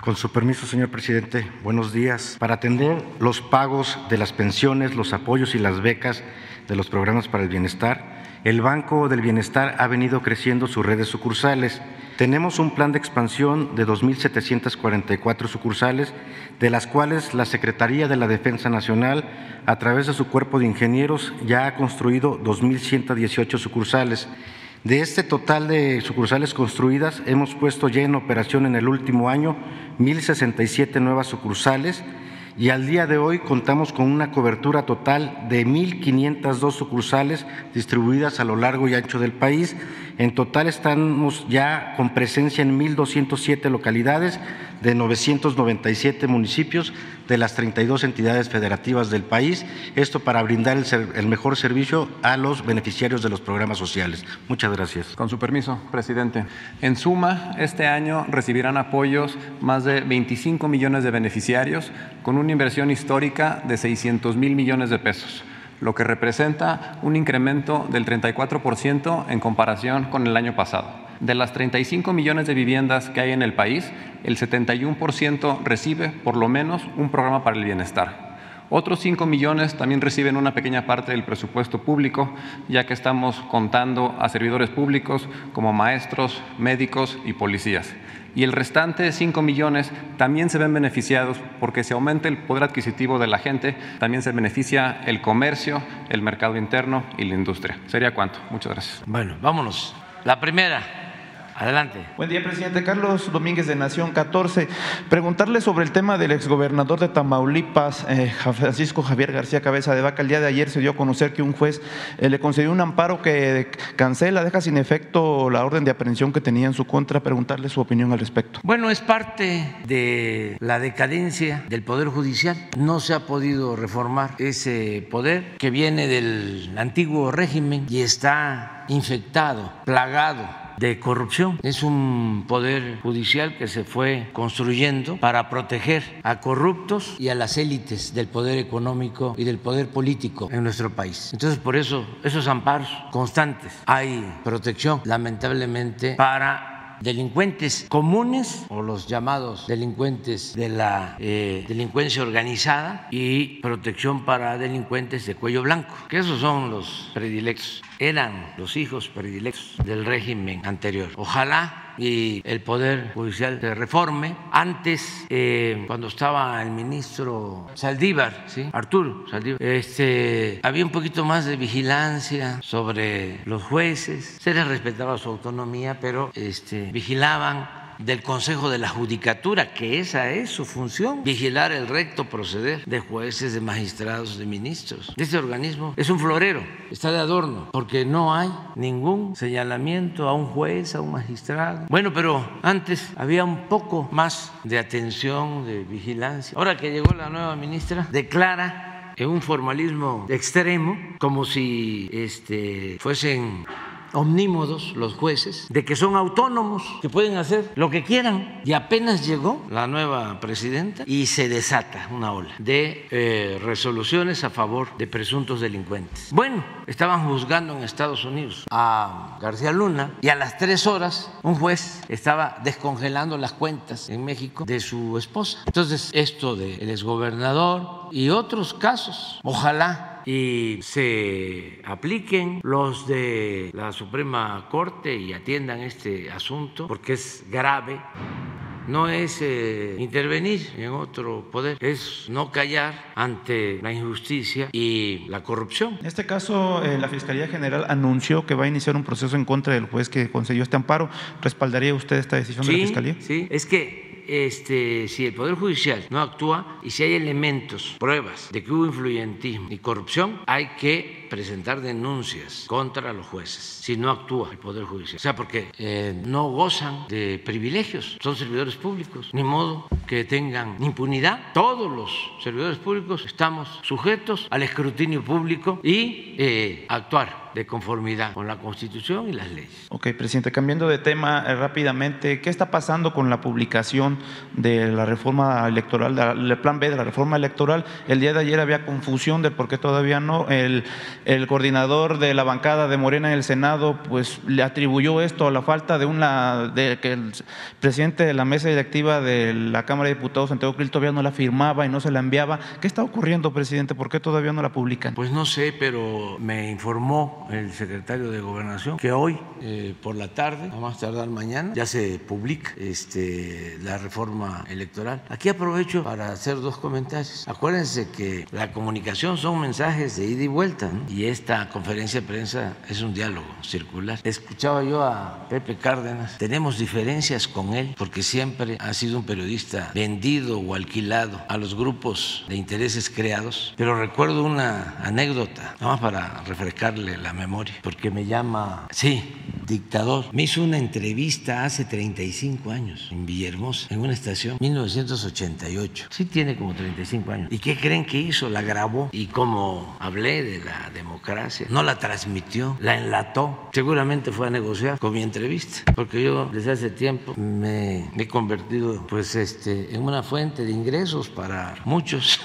Con su permiso, señor presidente, buenos días. Para atender los pagos de las pensiones, los apoyos y las becas de los programas para el bienestar, el Banco del Bienestar ha venido creciendo sus redes sucursales tenemos un plan de expansión de 2.744 sucursales, de las cuales la Secretaría de la Defensa Nacional, a través de su cuerpo de ingenieros, ya ha construido 2.118 sucursales. De este total de sucursales construidas, hemos puesto ya en operación en el último año 1.067 nuevas sucursales y al día de hoy contamos con una cobertura total de 1.502 sucursales distribuidas a lo largo y ancho del país. En total estamos ya con presencia en 1.207 localidades de 997 municipios de las 32 entidades federativas del país, esto para brindar el, mejor servicio a los beneficiarios de los programas sociales. Muchas gracias. Con su permiso, presidente. En suma, este año recibirán apoyos más de 25 millones de beneficiarios con una inversión histórica de 600 mil millones de pesos lo que representa un incremento del 34% en comparación con el año pasado. De las 35 millones de viviendas que hay en el país, el 71% recibe por lo menos un programa para el bienestar. Otros 5 millones también reciben una pequeña parte del presupuesto público, ya que estamos contando a servidores públicos como maestros, médicos y policías y el restante de 5 millones también se ven beneficiados porque si aumenta el poder adquisitivo de la gente, también se beneficia el comercio, el mercado interno y la industria. ¿Sería cuánto? Muchas gracias. Bueno, vámonos. La primera. Adelante. Buen día, presidente. Carlos Domínguez de Nación 14. Preguntarle sobre el tema del exgobernador de Tamaulipas, eh, Francisco Javier García Cabeza de Vaca. El día de ayer se dio a conocer que un juez eh, le concedió un amparo que cancela, deja sin efecto la orden de aprehensión que tenía en su contra. Preguntarle su opinión al respecto. Bueno, es parte de la decadencia del Poder Judicial. No se ha podido reformar ese poder que viene del antiguo régimen y está infectado, plagado de corrupción. Es un poder judicial que se fue construyendo para proteger a corruptos y a las élites del poder económico y del poder político en nuestro país. Entonces, por eso, esos amparos constantes. Hay protección, lamentablemente, para delincuentes comunes o los llamados delincuentes de la eh, delincuencia organizada y protección para delincuentes de cuello blanco, que esos son los predilectos, eran los hijos predilectos del régimen anterior. Ojalá y el Poder Judicial se reforme. Antes, eh, cuando estaba el ministro Saldívar, ¿sí? Arturo Saldívar, este, había un poquito más de vigilancia sobre los jueces, se les respetaba su autonomía, pero este, vigilaban del Consejo de la Judicatura, que esa es su función, vigilar el recto proceder de jueces, de magistrados, de ministros. Este organismo es un florero, está de adorno, porque no hay ningún señalamiento a un juez, a un magistrado. Bueno, pero antes había un poco más de atención, de vigilancia. Ahora que llegó la nueva ministra, declara en un formalismo extremo, como si este, fuesen omnímodos los jueces, de que son autónomos, que pueden hacer lo que quieran. Y apenas llegó la nueva presidenta y se desata una ola de eh, resoluciones a favor de presuntos delincuentes. Bueno, estaban juzgando en Estados Unidos a García Luna y a las tres horas un juez estaba descongelando las cuentas en México de su esposa. Entonces, esto del exgobernador y otros casos, ojalá y se apliquen los de la Suprema Corte y atiendan este asunto porque es grave no es eh, intervenir en otro poder, es no callar ante la injusticia y la corrupción. En este caso, eh, la Fiscalía General anunció que va a iniciar un proceso en contra del juez que concedió este amparo. ¿Respaldaría usted esta decisión de la Fiscalía? Sí, es que este, si el Poder Judicial no actúa y si hay elementos, pruebas de que hubo influyentismo y corrupción, hay que presentar denuncias contra los jueces si no actúa el Poder Judicial. O sea, porque eh, no gozan de privilegios, son servidores públicos, ni modo que tengan impunidad. Todos los servidores públicos estamos sujetos al escrutinio público y eh, actuar de conformidad con la Constitución y las leyes. Ok, presidente, cambiando de tema eh, rápidamente, ¿qué está pasando con la publicación de la reforma electoral, del plan B de la reforma electoral? El día de ayer había confusión de por qué todavía no. El, el coordinador de la bancada de Morena en el Senado, pues le atribuyó esto a la falta de una, de que el presidente de la mesa directiva de la Cámara de Diputados, Santiago Krill, todavía no la firmaba y no se la enviaba. ¿Qué está ocurriendo, presidente? ¿Por qué todavía no la publican? Pues no sé, pero me informó el secretario de Gobernación que hoy eh, por la tarde, a más tardar mañana, ya se publica este, la reforma electoral. Aquí aprovecho para hacer dos comentarios. Acuérdense que la comunicación son mensajes de ida y vuelta y esta conferencia de prensa es un diálogo circular. Escuchaba yo a Pepe Cárdenas, tenemos diferencias con él porque siempre ha sido un periodista vendido o alquilado a los grupos de intereses creados, pero recuerdo una anécdota, vamos para refrescarle la memoria, porque me llama, sí, dictador. Me hizo una entrevista hace 35 años en Villahermosa, en una estación, 1988. Sí tiene como 35 años. ¿Y qué creen que hizo? La grabó y como hablé de la democracia, no la transmitió, la enlató. Seguramente fue a negociar con mi entrevista, porque yo desde hace tiempo me he convertido pues este en una fuente de ingresos para muchos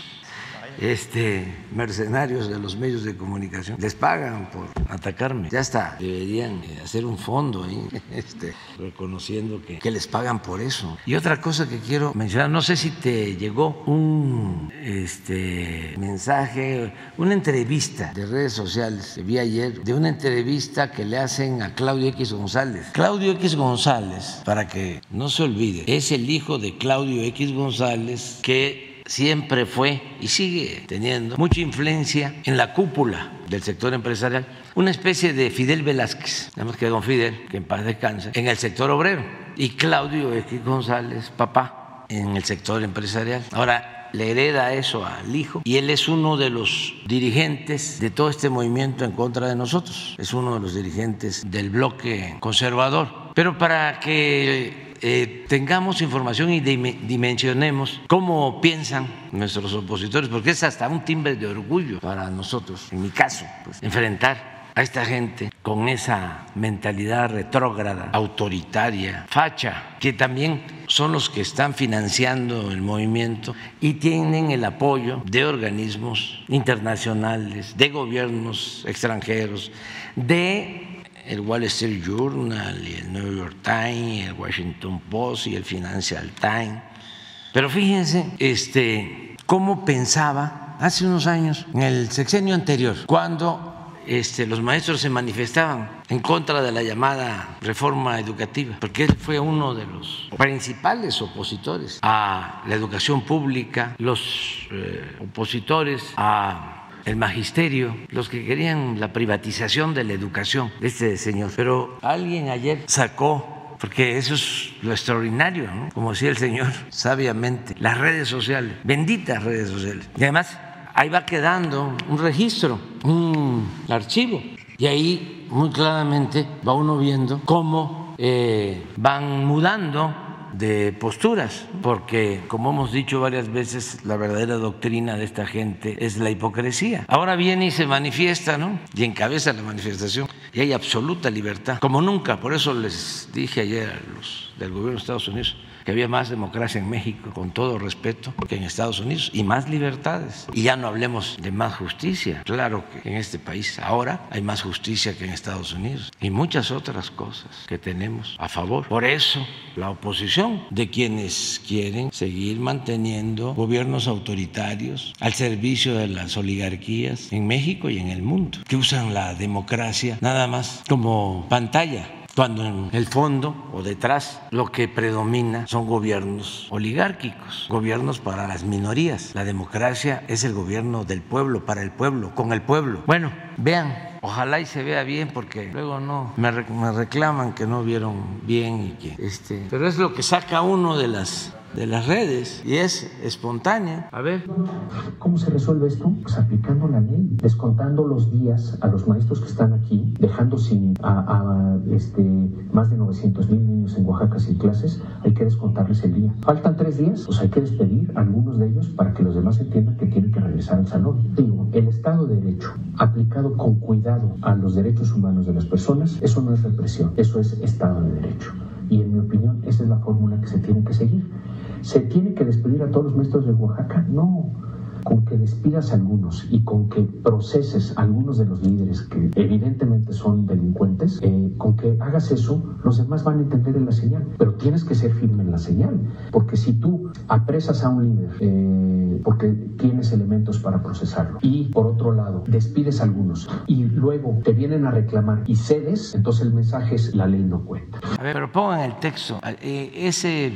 este, mercenarios de los medios de comunicación. Les pagan por atacarme. Ya está, deberían eh, hacer un fondo *laughs* este, reconociendo que, que, les pagan por eso. Y otra cosa que quiero mencionar, no sé si te llegó un este, mensaje, una entrevista de redes sociales que vi ayer, de una entrevista que le hacen a Claudio X González. Claudio X González, para que no se olvide, es el hijo de Claudio X González que siempre fue y sigue teniendo mucha influencia en la cúpula del sector empresarial, una especie de Fidel Velázquez, nada que don Fidel, que en paz descanse, en el sector obrero, y Claudio X González, papá, en el sector empresarial. Ahora, le hereda eso al hijo y él es uno de los dirigentes de todo este movimiento en contra de nosotros, es uno de los dirigentes del bloque conservador. Pero para que eh, tengamos información y dimensionemos cómo piensan nuestros opositores, porque es hasta un timbre de orgullo para nosotros, en mi caso, pues, enfrentar a esta gente con esa mentalidad retrógrada, autoritaria, facha, que también son los que están financiando el movimiento y tienen el apoyo de organismos internacionales, de gobiernos extranjeros, de el Wall Street Journal el New York Times, el Washington Post y el Financial Times. Pero fíjense, este, cómo pensaba hace unos años, en el sexenio anterior, cuando este, los maestros se manifestaban en contra de la llamada reforma educativa, porque él fue uno de los principales opositores a la educación pública, los eh, opositores a el magisterio, los que querían la privatización de la educación de este señor. Pero alguien ayer sacó porque eso es lo extraordinario, como decía el Señor *laughs* sabiamente, las redes sociales, benditas redes sociales. Y además ahí va quedando un registro, un archivo. Y ahí muy claramente va uno viendo cómo eh, van mudando de posturas, porque como hemos dicho varias veces, la verdadera doctrina de esta gente es la hipocresía. Ahora viene y se manifiesta, ¿no? Y encabeza la manifestación. Y hay absoluta libertad, como nunca. Por eso les dije ayer a los del gobierno de Estados Unidos, que había más democracia en México, con todo respeto, que en Estados Unidos, y más libertades. Y ya no hablemos de más justicia. Claro que en este país ahora hay más justicia que en Estados Unidos y muchas otras cosas que tenemos a favor. Por eso la oposición de quienes quieren seguir manteniendo gobiernos autoritarios al servicio de las oligarquías en México y en el mundo, que usan la democracia nada más como pantalla cuando en el fondo o detrás lo que predomina son gobiernos oligárquicos, gobiernos para las minorías. La democracia es el gobierno del pueblo, para el pueblo, con el pueblo. Bueno, vean, ojalá y se vea bien porque luego no me, reclaman que no vieron bien y que este, pero es lo que saca uno de las de las redes y es espontánea. A ver. ¿Cómo se resuelve esto? Pues aplicando la ley, descontando los días a los maestros que están aquí, dejando sin a, este, más de 900 mil niños en Oaxaca sin clases, hay que descontarles el día. Faltan tres días, pues hay que despedir a algunos de ellos para que los demás entiendan que tienen que regresar al salón. Digo, el Estado de Derecho, aplicado con cuidado a los derechos humanos de las personas, eso no es represión, eso es Estado de Derecho. Y en mi opinión, esa es la fórmula que se tiene que seguir. ¿Se tiene que despedir a todos los maestros de Oaxaca? No con que despidas a algunos y con que proceses a algunos de los líderes que evidentemente son delincuentes, eh, con que hagas eso, los demás van a entender en la señal. Pero tienes que ser firme en la señal, porque si tú apresas a un líder eh, porque tienes elementos para procesarlo y por otro lado despides a algunos y luego te vienen a reclamar y cedes, entonces el mensaje es la ley no cuenta. A ver, pero pongan el texto. Eh, ese,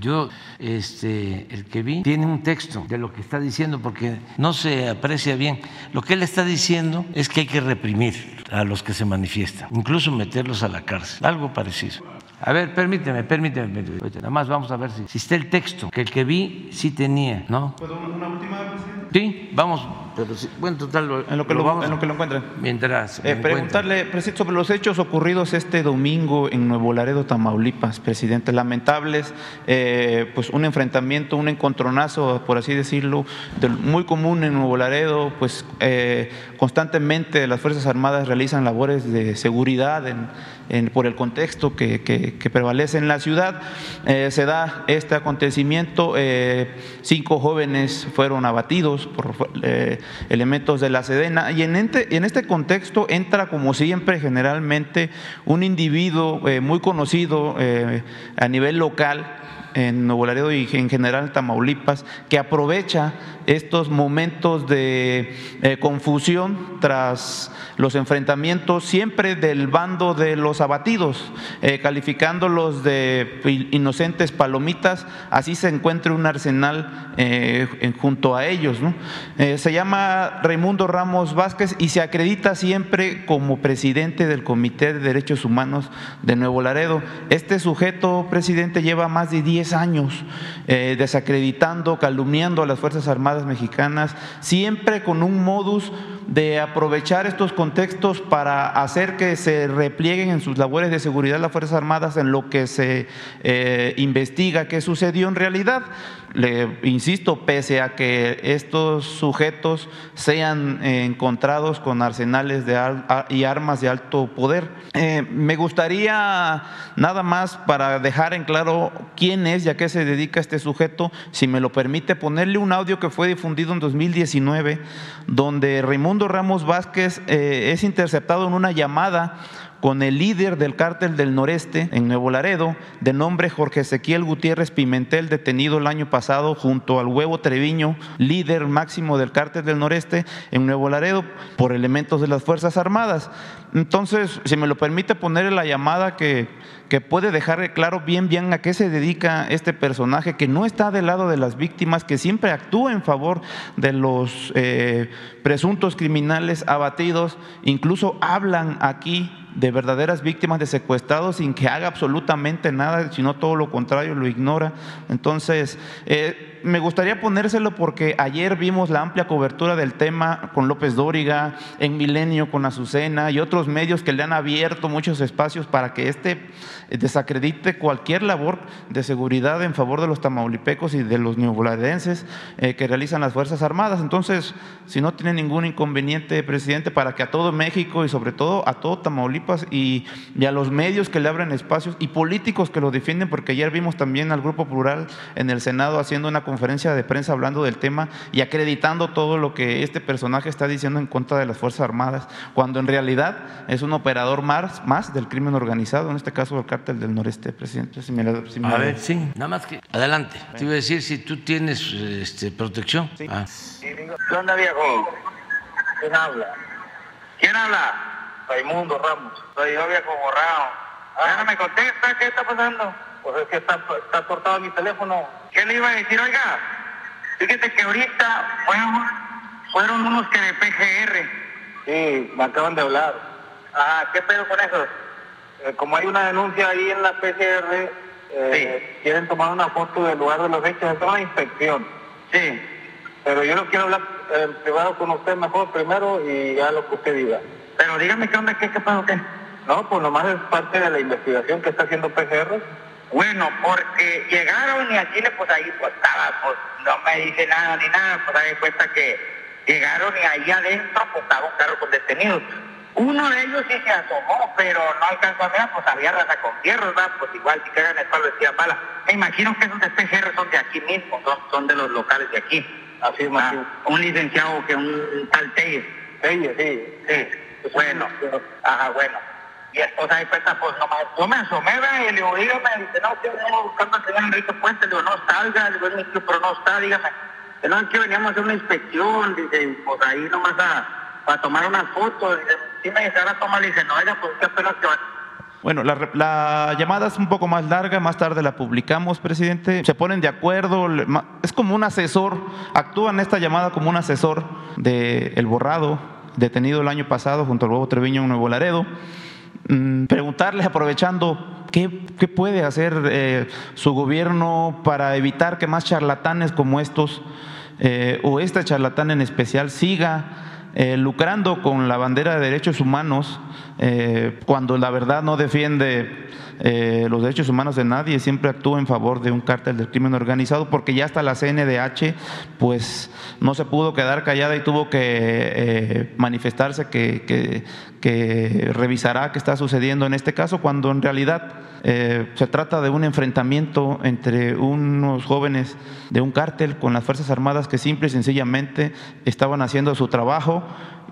yo, este, el que vi, tiene un texto de lo que está diciendo porque no se aprecia bien. Lo que él está diciendo es que hay que reprimir a los que se manifiestan, incluso meterlos a la cárcel, algo parecido. A ver, permíteme, permíteme, nada más vamos a ver si, si está el texto, que el que vi sí tenía, ¿no? ¿Puedo una última, presidente? Sí, vamos, pero bueno, total, en lo que lo, vamos, en lo, que lo encuentren. Mientras. Eh, preguntarle, presidente, sobre los hechos ocurridos este domingo en Nuevo Laredo, Tamaulipas, presidente, lamentables, eh, pues un enfrentamiento, un encontronazo, por así decirlo, muy común en Nuevo Laredo, pues eh, constantemente las Fuerzas Armadas realizan labores de seguridad en, por el contexto que, que, prevalece en la ciudad. se da este acontecimiento, cinco jóvenes fueron abatidos por elementos de la Sedena. Y en este, en contexto entra, como siempre, generalmente un individuo eh, muy conocido eh, a nivel local en Nuevo Laredo y en general Tamaulipas, que aprovecha estos momentos de eh, confusión tras los enfrentamientos siempre del bando de los abatidos, eh, calificándolos de inocentes palomitas, así se encuentra un arsenal eh, junto a ellos. se llama Raimundo Ramos Vázquez y se acredita siempre como presidente del Comité de Derechos Humanos de Nuevo Laredo. Este sujeto, presidente, lleva más de 10 años desacreditando, calumniando a las Fuerzas Armadas mexicanas, siempre con un modus de aprovechar estos contextos para hacer que se replieguen en sus labores de seguridad las Fuerzas Armadas en lo que se eh, investiga qué sucedió en realidad. Le insisto, pese a que estos sujetos sean encontrados con arsenales de y armas de alto poder. Eh, me gustaría nada más para dejar en claro quién es y a qué se dedica este sujeto, si me lo permite, ponerle un audio que fue difundido en 2019, donde Raimundo Ramos Vázquez eh, es interceptado en una llamada con el líder del cártel del noreste en Nuevo Laredo, de nombre Jorge Ezequiel Gutiérrez Pimentel, detenido el año pasado junto al Huevo Treviño, líder máximo del cártel del noreste en Nuevo Laredo, por elementos de las Fuerzas Armadas. Entonces, si me lo permite ponerle la llamada que, que puede dejar claro bien, bien a qué se dedica este personaje, que no está del lado de las víctimas, que siempre actúa en favor de los eh, presuntos criminales abatidos, incluso hablan aquí de verdaderas víctimas de secuestrados sin que haga absolutamente nada, sino todo lo contrario, lo ignora. Entonces, eh, me gustaría ponérselo porque ayer vimos la amplia cobertura del tema con López Dóriga, en Milenio con Azucena y otros medios que le han abierto muchos espacios para que este desacredite cualquier labor de seguridad en favor de los tamaulipecos y de los neoboladenses eh, que realizan las Fuerzas Armadas. Entonces, si no tiene ningún inconveniente, presidente, para que a todo México y sobre todo a todo Tamaulipas y, y a los medios que le abren espacios y políticos que lo defienden, porque ayer vimos también al Grupo Plural en el Senado haciendo una conferencia de prensa hablando del tema y acreditando todo lo que este personaje está diciendo en contra de las Fuerzas Armadas, cuando en realidad es un operador más, más del crimen organizado, en este caso del cártel del noreste, presidente. a ver, sí, nada más que. Adelante. Te iba a decir si tú tienes este, protección. Sí. Ah. ¿Qué onda, viejo? ¿Quién habla? ¿Quién habla? Raimundo Ramos. Soy yo, viejo borrado. Ah, no me contesta, ¿qué está pasando? Pues es que está, está cortado mi teléfono. ¿Qué le iba a decir? Oiga, fíjate que ahorita fueron, fueron unos que de PGR. Sí, me acaban de hablar. Ah, ¿qué pedo con eso? Eh, como hay una denuncia ahí en la PGR, eh, quieren tomar una foto del lugar de los hechos, es una inspección. Sí. Pero yo no quiero hablar en privado con usted mejor primero y ya lo que usted diga. Pero dígame qué onda, qué, qué pasó, qué. No, pues nomás es parte de la investigación que está haciendo PGR. Bueno, porque llegaron y aquí pues ahí pues estaba, pues no me dice nada ni nada, pues ahí cuenta que llegaron y ahí adentro pues estaba un carro con detenidos. Uno de ellos sí se asomó, pero no alcanzó a ver, pues había raza con fierros, ¿verdad? Pues igual si cagan el palo decía bala. Me imagino que esos de PGR son de aquí mismo, son, son de los locales de aquí. Así es, ah, Un licenciado que un, tal Telles. Telles, sí. Sí. Bueno, ajá, bueno. Y entonces ahí pues, pues nomás, yo me asomé, ¿verdad? y le digo, dígame, dice, no, que venimos buscando al señor Enrique Puente, le digo, no salga, le digo, pero no está, dígame. No, es que veníamos a hacer una inspección, dice, pues ahí nomás a, a tomar unas fotos, dice, sí me dice, ahora toma, dice, no, oiga, pues qué apenas que va bueno, la, la, llamada es un poco más larga, más tarde la publicamos, presidente. Se ponen de acuerdo, es como un asesor, actúa en esta llamada como un asesor del el borrado, detenido el año pasado junto al huevo Treviño en Nuevo Laredo. Mm, preguntarle, aprovechando, ¿qué, puede hacer eh, su gobierno para evitar que más charlatanes como estos, eh, o este charlatán en especial, siga eh, lucrando con la bandera de derechos humanos cuando la verdad no defiende los derechos humanos de nadie, siempre actúa en favor de un cártel del crimen organizado, porque ya hasta la CNDH pues no se pudo quedar callada y tuvo que manifestarse que, que revisará qué está sucediendo en este caso, cuando en realidad eh, se trata de un enfrentamiento entre unos jóvenes de un cártel con las Fuerzas Armadas que simple y sencillamente estaban haciendo su trabajo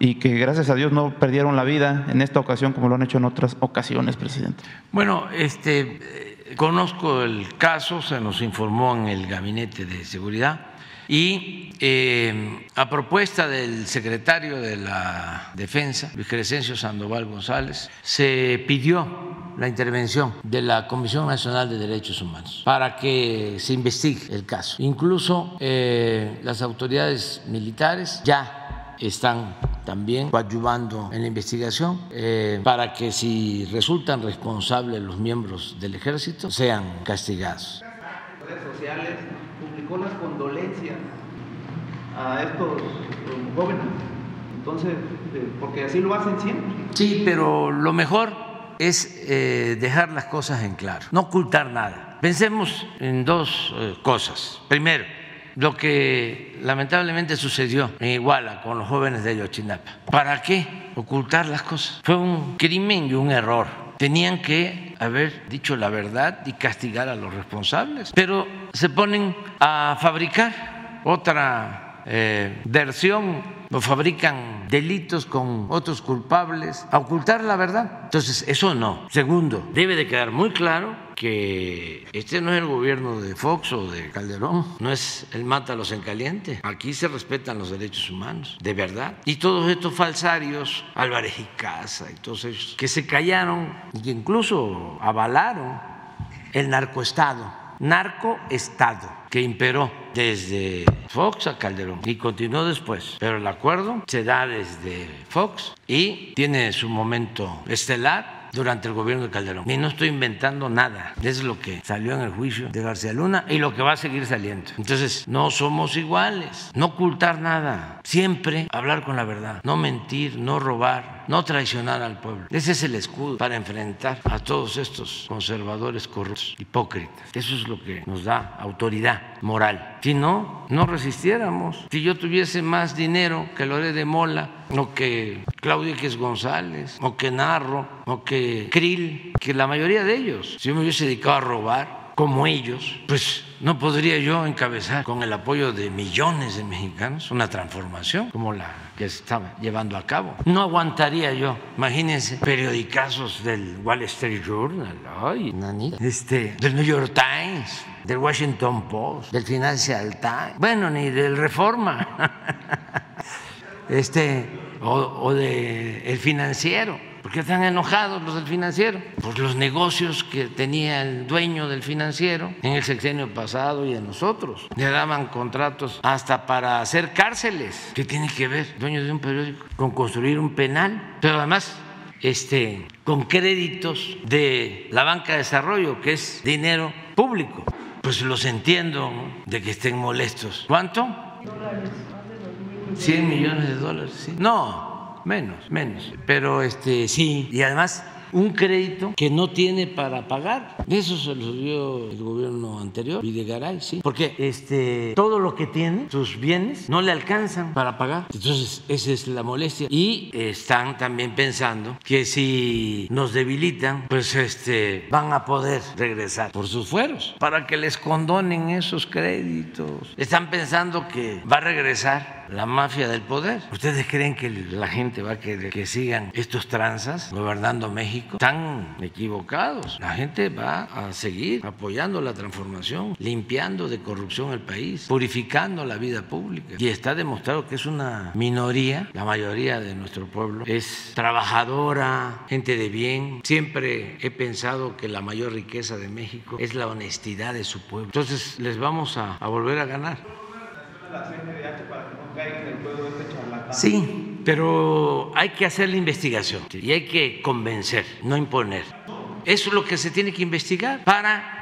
y que gracias a Dios no perdieron la vida en esta ocasión como lo han hecho en otras ocasiones, presidente. Bueno, este, conozco el caso, se nos informó en el Gabinete de Seguridad y eh, a propuesta del secretario de la Defensa, Luis Crescencio Sandoval González, se pidió la intervención de la Comisión Nacional de Derechos Humanos para que se investigue el caso. Incluso eh, las autoridades militares ya están también coadyuvando en la investigación eh, para que si resultan responsables los miembros del ejército sean castigados. Redes sociales publicó las condolencias a estos jóvenes Entonces, eh, porque así lo hacen siempre. Sí, pero lo mejor es eh, dejar las cosas en claro, no ocultar nada. Pensemos en dos eh, cosas. Primero, lo que lamentablemente sucedió en Iguala con los jóvenes de Ayotzinapa. ¿Para qué ocultar las cosas? Fue un crimen y un error. Tenían que haber dicho la verdad y castigar a los responsables, pero se ponen a fabricar otra eh, versión o fabrican delitos con otros culpables, a ocultar la verdad. Entonces, eso no. Segundo, debe de quedar muy claro que este no es el gobierno de Fox o de Calderón, no es el mátalos en caliente. Aquí se respetan los derechos humanos, de verdad. Y todos estos falsarios, Álvarez y Casa y todos ellos, que se callaron y que incluso avalaron el narcoestado, narcoestado que imperó desde Fox a Calderón y continuó después. Pero el acuerdo se da desde Fox y tiene su momento estelar durante el gobierno de Calderón. Y no estoy inventando nada. Es lo que salió en el juicio de García Luna y lo que va a seguir saliendo. Entonces, no somos iguales. No ocultar nada. Siempre hablar con la verdad. No mentir, no robar, no traicionar al pueblo. Ese es el escudo para enfrentar a todos estos conservadores corruptos, hipócritas. Eso es lo que nos da autoridad moral. Si no, no resistiéramos. Si yo tuviese más dinero que Lore de Mola, o que Claudia X González, o que Narro, o que Krill, que la mayoría de ellos, si yo me hubiese dedicado a robar como ellos, pues no podría yo encabezar con el apoyo de millones de mexicanos una transformación como la que estaba llevando a cabo. No aguantaría yo, imagínense, periodicazos del Wall Street Journal, ay, nanita, este, del New York Times, del Washington Post, del Financial Times, bueno, ni del Reforma, *laughs* este, o, o de El Financiero. ¿Por qué están enojados los del financiero? Por los negocios que tenía el dueño del financiero en el sexenio pasado y en nosotros. Le daban contratos hasta para hacer cárceles. ¿Qué tiene que ver, dueño de un periódico, con construir un penal? Pero además, este, con créditos de la banca de desarrollo, que es dinero público. Pues los entiendo ¿no? de que estén molestos. ¿Cuánto? 100 millones de dólares. ¿sí? No, menos, menos. Pero este sí, y además un crédito que no tiene para pagar. Eso se lo dio el gobierno anterior, Videgaray, sí. Porque este, todo lo que tiene, sus bienes, no le alcanzan para pagar. Entonces, esa es la molestia. Y están también pensando que si nos debilitan, pues este, van a poder regresar por sus fueros para que les condonen esos créditos. Están pensando que va a regresar la mafia del poder. ¿Ustedes creen que la gente va a querer que sigan estos tranzas gobernando México? Están equivocados. La gente va a seguir apoyando la transformación, limpiando de corrupción el país, purificando la vida pública. Y está demostrado que es una minoría, la mayoría de nuestro pueblo es trabajadora, gente de bien. Siempre he pensado que la mayor riqueza de México es la honestidad de su pueblo. Entonces les vamos a, a volver a ganar. Sí, pero hay que hacer la investigación y hay que convencer, no imponer. Eso es lo que se tiene que investigar para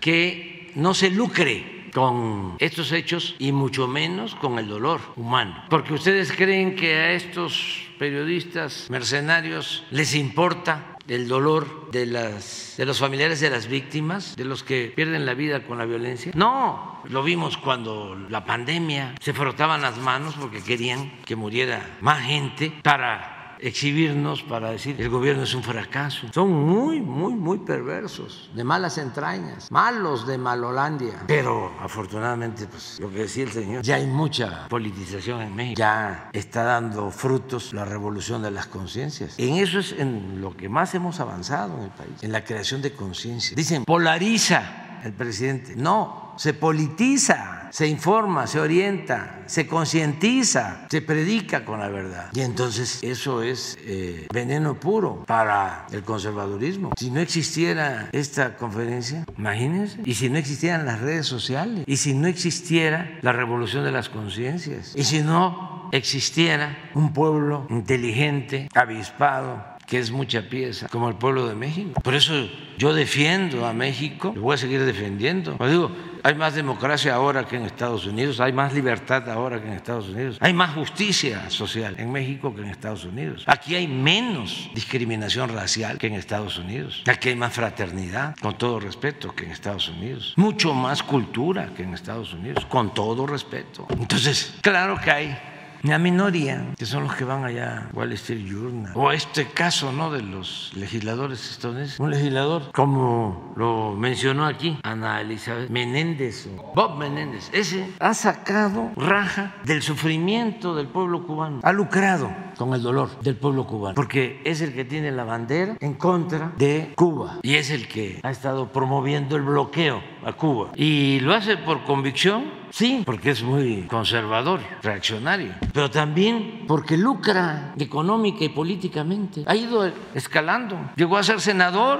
que no se lucre con estos hechos y mucho menos con el dolor humano. Porque ustedes creen que a estos periodistas mercenarios les importa el dolor de, las, de los familiares de las víctimas, de los que pierden la vida con la violencia. No, lo vimos cuando la pandemia se frotaban las manos porque querían que muriera más gente para exhibirnos para decir el gobierno es un fracaso. Son muy, muy, muy perversos, de malas entrañas, malos de Malolandia. Pero afortunadamente, pues lo que decía el señor, ya hay mucha politización en México, ya está dando frutos la revolución de las conciencias. En eso es en lo que más hemos avanzado en el país, en la creación de conciencia. Dicen, polariza el presidente. No, se politiza, se informa, se orienta, se concientiza, se predica con la verdad. Y entonces eso es eh, veneno puro para el conservadurismo. Si no existiera esta conferencia, imagínense, y si no existieran las redes sociales, y si no existiera la revolución de las conciencias, y si no existiera un pueblo inteligente, avispado, que es mucha pieza, como el pueblo de México. Por eso yo defiendo a México, lo voy a seguir defendiendo. Lo digo, Hay más democracia ahora que en Estados Unidos, hay más libertad ahora que en Estados Unidos, hay más justicia social en México que en Estados Unidos. Aquí hay menos discriminación racial que en Estados Unidos. Aquí hay más fraternidad, con todo respeto, que en Estados Unidos. Mucho más cultura que en Estados Unidos, con todo respeto. Entonces, claro que hay la minoría, que son los que van allá a Wall Street Journal, o este caso ¿no? de los legisladores estadounidenses, un legislador, como lo mencionó aquí Ana Elizabeth Menéndez, Bob Menéndez, ese ha sacado raja del sufrimiento del pueblo cubano, ha lucrado con el dolor del pueblo cubano, porque es el que tiene la bandera en contra de Cuba y es el que ha estado promoviendo el bloqueo a Cuba. Y lo hace por convicción Sí, porque es muy conservador, reaccionario, pero también porque lucra económica y políticamente. Ha ido escalando. Llegó a ser senador,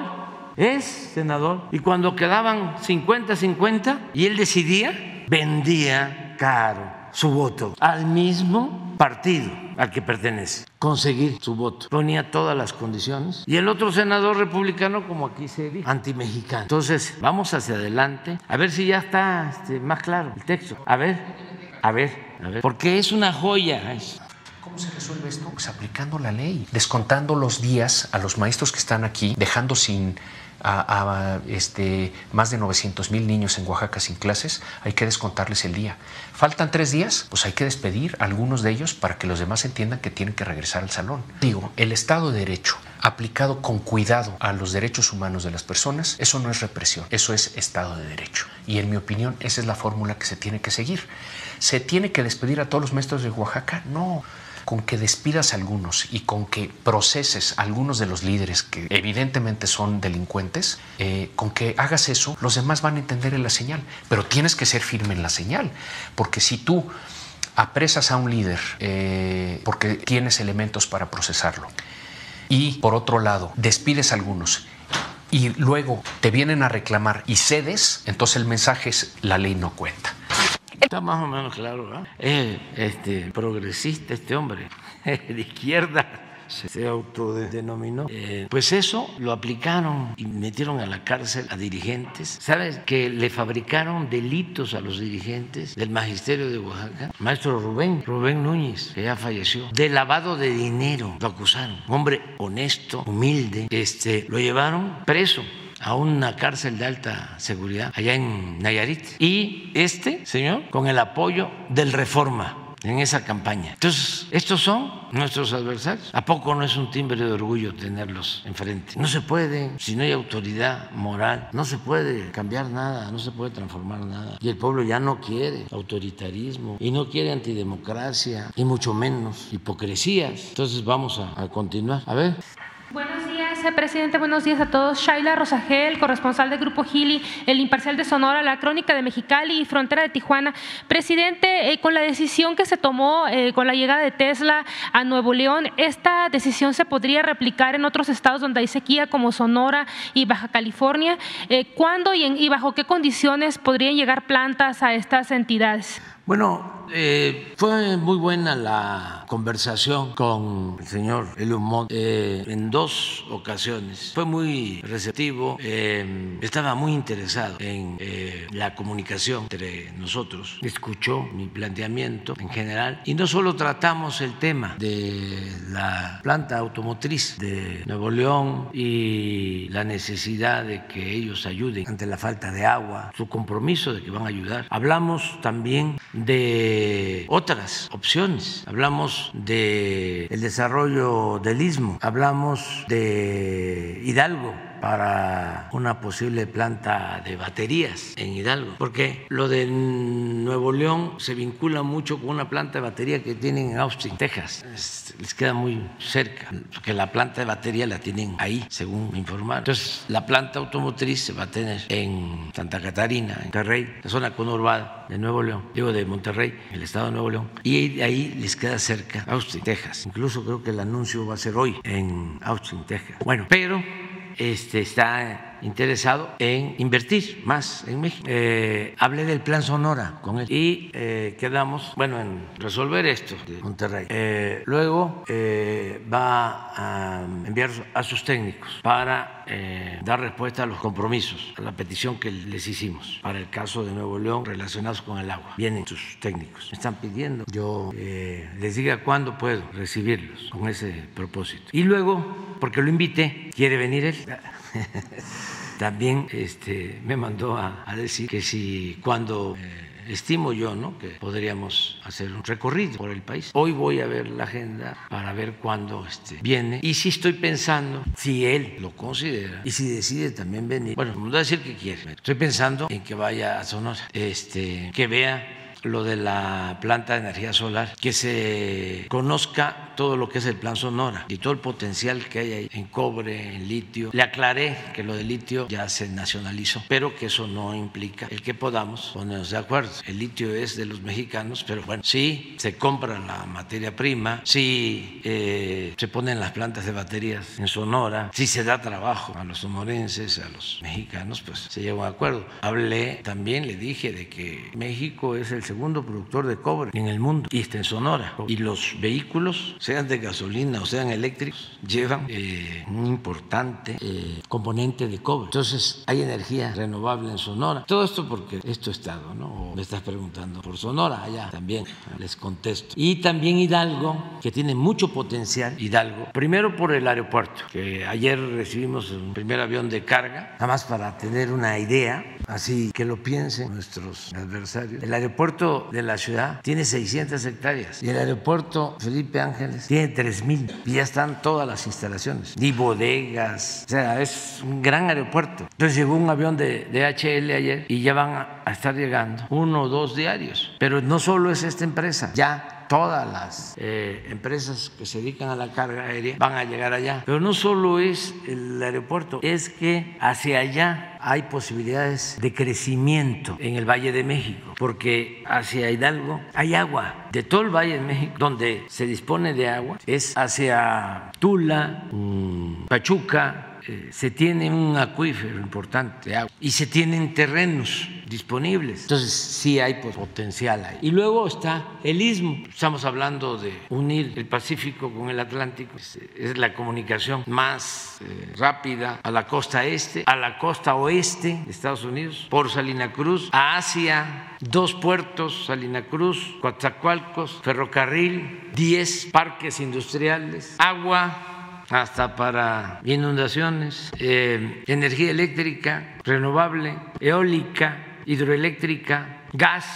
es senador, y cuando quedaban 50-50 y él decidía, vendía caro su voto al mismo partido al que pertenece, conseguir su voto. Ponía todas las condiciones. Y el otro senador republicano, como aquí se dice, antimexicano. Entonces, vamos hacia adelante, a ver si ya está este, más claro el texto. A ver, a ver, a ver. Porque es una joya. ¿Cómo se resuelve esto? Pues aplicando la ley, descontando los días a los maestros que están aquí, dejando sin a, este, más de 900 mil niños en Oaxaca sin clases, hay que descontarles el día. Faltan tres días, pues hay que despedir a algunos de ellos para que los demás entiendan que tienen que regresar al salón. Digo, el Estado de Derecho aplicado con cuidado a los derechos humanos de las personas, eso no es represión, eso es Estado de Derecho. Y en mi opinión, esa es la fórmula que se tiene que seguir. ¿Se tiene que despedir a todos los maestros de Oaxaca? No con que despidas a algunos y con que proceses a algunos de los líderes que evidentemente son delincuentes, eh, con que hagas eso, los demás van a entender en la señal. Pero tienes que ser firme en la señal, porque si tú apresas a un líder eh, porque tienes elementos para procesarlo y por otro lado despides a algunos y luego te vienen a reclamar y cedes, entonces el mensaje es la ley no cuenta. Está más o menos claro, ¿no? Es este, progresista este hombre, *laughs* de izquierda se autodenominó. Eh, pues eso lo aplicaron y metieron a la cárcel a dirigentes. ¿Sabes? Que le fabricaron delitos a los dirigentes del magisterio de Oaxaca. Maestro Rubén, Rubén Núñez, que ya falleció, de lavado de dinero, lo acusaron. Hombre honesto, humilde, este, lo llevaron preso a una cárcel de alta seguridad allá en Nayarit. Y este señor, con el apoyo del Reforma en esa campaña. Entonces, estos son nuestros adversarios. ¿A poco no es un timbre de orgullo tenerlos enfrente? No se puede, si no hay autoridad moral, no se puede cambiar nada, no se puede transformar nada. Y el pueblo ya no quiere autoritarismo y no quiere antidemocracia y mucho menos hipocresías. Entonces vamos a, a continuar. A ver. Buenos días, presidente. Buenos días a todos. Shaila Rosagel, corresponsal del Grupo Gili, El Imparcial de Sonora, La Crónica de Mexicali y Frontera de Tijuana. Presidente, eh, con la decisión que se tomó eh, con la llegada de Tesla a Nuevo León, ¿esta decisión se podría replicar en otros estados donde hay sequía como Sonora y Baja California? Eh, ¿Cuándo y, y bajo qué condiciones podrían llegar plantas a estas entidades? Bueno, eh, fue muy buena la conversación con el señor Elon eh, en dos ocasiones. Fue muy receptivo, eh, estaba muy interesado en eh, la comunicación entre nosotros, escuchó mi planteamiento en general y no solo tratamos el tema de la planta automotriz de Nuevo León y la necesidad de que ellos ayuden ante la falta de agua, su compromiso de que van a ayudar. Hablamos también de otras opciones. Hablamos de el desarrollo del istmo, hablamos de Hidalgo para una posible planta de baterías en Hidalgo, porque lo de Nuevo León se vincula mucho con una planta de batería que tienen en Austin, Texas. Les queda muy cerca, porque la planta de batería la tienen ahí, según me informaron. Entonces, la planta automotriz se va a tener en Santa Catarina, en Monterrey, la zona conurbada de Nuevo León, digo de Monterrey, el estado de Nuevo León, y ahí les queda cerca Austin, Texas. Incluso creo que el anuncio va a ser hoy en Austin, Texas. Bueno, pero este, está interesado en invertir más en México. Eh, hablé del plan Sonora con él y eh, quedamos, bueno, en resolver esto de Monterrey. Eh, luego eh, va a enviar a sus técnicos para eh, dar respuesta a los compromisos, a la petición que les hicimos para el caso de Nuevo León relacionados con el agua. Vienen sus técnicos, me están pidiendo yo eh, les diga cuándo puedo recibirlos con ese propósito. Y luego, porque lo invité, quiere venir él. *laughs* También este, me mandó a, a decir que si cuando eh, estimo yo ¿no? que podríamos hacer un recorrido por el país. Hoy voy a ver la agenda para ver cuándo este, viene y si estoy pensando, si él lo considera y si decide también venir, bueno, no voy a decir que quiere, estoy pensando en que vaya a Sonora, este, que vea lo de la planta de energía solar, que se conozca todo lo que es el plan Sonora y todo el potencial que hay ahí en cobre, en litio. Le aclaré que lo de litio ya se nacionalizó, pero que eso no implica el que podamos ponernos de acuerdo. El litio es de los mexicanos, pero bueno, sí se compra la materia prima, sí eh, se ponen las plantas de baterías en Sonora, sí se da trabajo a los sonorenses, a los mexicanos, pues se llegó a un acuerdo. Hablé también, le dije de que México es el segundo productor de cobre en el mundo y está en Sonora. Y los vehículos, sean de gasolina o sean eléctricos, llevan eh, un importante eh, componente de cobre. Entonces hay energía renovable en Sonora. Todo esto porque es tu estado, ¿no? O me estás preguntando por Sonora, allá también les contesto. Y también Hidalgo, que tiene mucho potencial, Hidalgo, primero por el aeropuerto, que ayer recibimos un primer avión de carga, nada más para tener una idea, así que lo piensen nuestros adversarios. El aeropuerto de la ciudad tiene 600 hectáreas y el aeropuerto Felipe Ángeles tiene 3.000 y ya están todas las instalaciones, y bodegas, o sea, es un gran aeropuerto. Entonces llegó un avión de DHL ayer y ya van a estar llegando uno o dos diarios. Pero no solo es esta empresa, ya todas las eh, empresas que se dedican a la carga aérea van a llegar allá. Pero no solo es el aeropuerto, es que hacia allá hay posibilidades de crecimiento en el Valle de México, porque hacia Hidalgo hay agua. De todo el Valle de México, donde se dispone de agua, es hacia Tula, mm, Pachuca, eh, se tiene un acuífero importante de agua y se tienen terrenos disponibles. Entonces sí hay pues, potencial ahí. Y luego está el istmo. Estamos hablando de unir el Pacífico con el Atlántico. Es, la comunicación más eh, rápida a la costa este, a la costa oeste de Estados Unidos, por Salina Cruz, a Asia, dos puertos, Salina Cruz, Coatzacoalcos, ferrocarril, 10 parques industriales, agua hasta para inundaciones, eh, energía eléctrica renovable, eólica, hidroeléctrica, gas,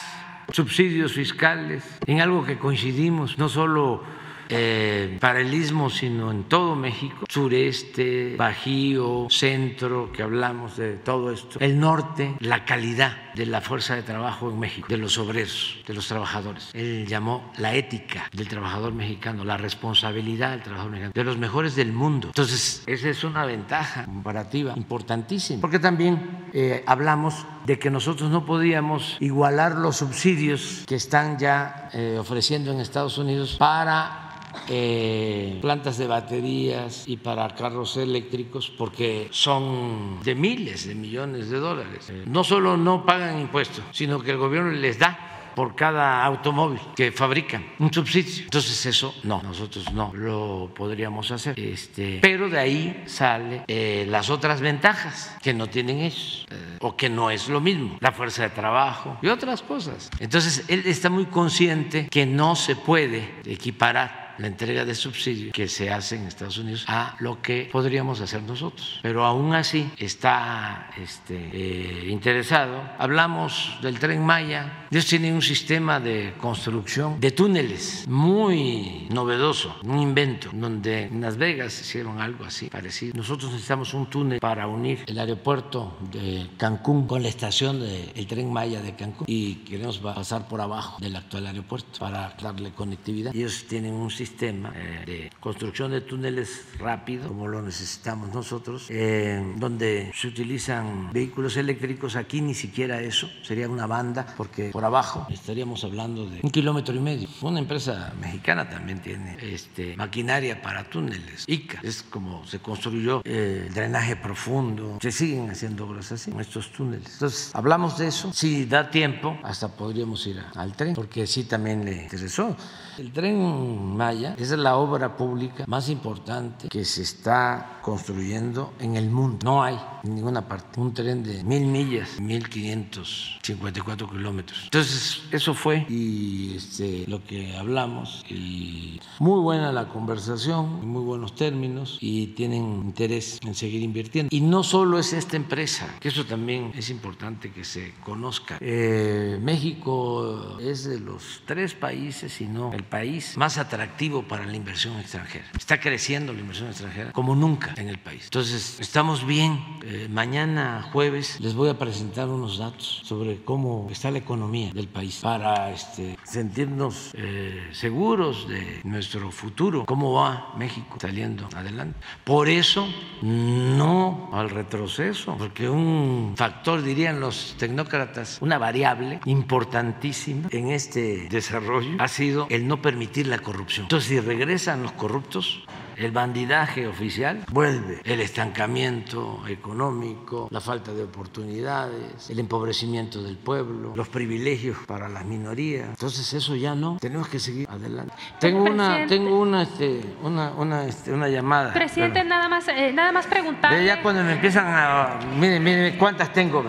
subsidios fiscales, en algo que coincidimos, no solo eh, para el istmo, sino en todo México, sureste, bajío, centro, que hablamos de todo esto, el norte, la calidad de la fuerza de trabajo en México, de los obreros, de los trabajadores. Él llamó la ética del trabajador mexicano, la responsabilidad del trabajador mexicano, de los mejores del mundo. Entonces, esa es una ventaja comparativa importantísima, porque también eh, hablamos de que nosotros no podíamos igualar los subsidios que están ya eh, ofreciendo en Estados Unidos para eh, plantas de baterías y para carros eléctricos porque son de miles de millones de dólares. Eh, no solo no pagan impuestos, sino que el gobierno les da por cada automóvil que fabrican un subsidio. Entonces eso no, nosotros no lo podríamos hacer. Este, pero de ahí sale eh, las otras ventajas que no tienen ellos eh, o que no es lo mismo, la fuerza de trabajo y otras cosas. Entonces él está muy consciente que no se puede equiparar la entrega de subsidios que se hace en Estados Unidos a lo que podríamos hacer nosotros. Pero aún así está este, eh, interesado. Hablamos del tren Maya. Ellos tienen un sistema de construcción de túneles muy novedoso, un invento, donde en Las Vegas hicieron algo así parecido. Nosotros necesitamos un túnel para unir el aeropuerto de Cancún con la estación del tren Maya de Cancún y queremos pasar por abajo del actual aeropuerto para darle conectividad. Ellos tienen un sistema sistema eh, de construcción de túneles rápido, como lo necesitamos nosotros, eh, donde se utilizan vehículos eléctricos. Aquí ni siquiera eso, sería una banda, porque por abajo estaríamos hablando de un kilómetro y medio. Una empresa mexicana también tiene este, maquinaria para túneles. ICA es como se construyó eh, el drenaje profundo. Se siguen haciendo obras así en estos túneles. Entonces, hablamos de eso. Si da tiempo, hasta podríamos ir a- al tren, porque sí también le interesó. El tren Maya es la obra pública más importante que se está construyendo en el mundo. No hay en ninguna parte un tren de mil millas, 1554 kilómetros. Entonces, eso fue y este, lo que hablamos. Y muy buena la conversación, muy buenos términos y tienen interés en seguir invirtiendo. Y no solo es esta empresa, que eso también es importante que se conozca. Eh, México es de los tres países, si no el país más atractivo para la inversión extranjera. Está creciendo la inversión extranjera como nunca en el país. Entonces, estamos bien. Eh, mañana jueves les voy a presentar unos datos sobre cómo está la economía del país para este, sentirnos eh, seguros de nuestro futuro, cómo va México saliendo adelante. Por eso, no al retroceso, porque un factor, dirían los tecnócratas, una variable importantísima en este desarrollo ha sido el no permitir la corrupción. Entonces, si regresan los corruptos, el bandidaje oficial vuelve, el estancamiento económico, la falta de oportunidades, el empobrecimiento del pueblo, los privilegios para las minorías. Entonces eso ya no, tenemos que seguir adelante. Tengo una, tengo una, este, una, una, este, una llamada. Presidente, nada más, eh, nada más Pero preguntarle. ya cuando me empiezan a... Miren, miren, ¿cuántas tengo?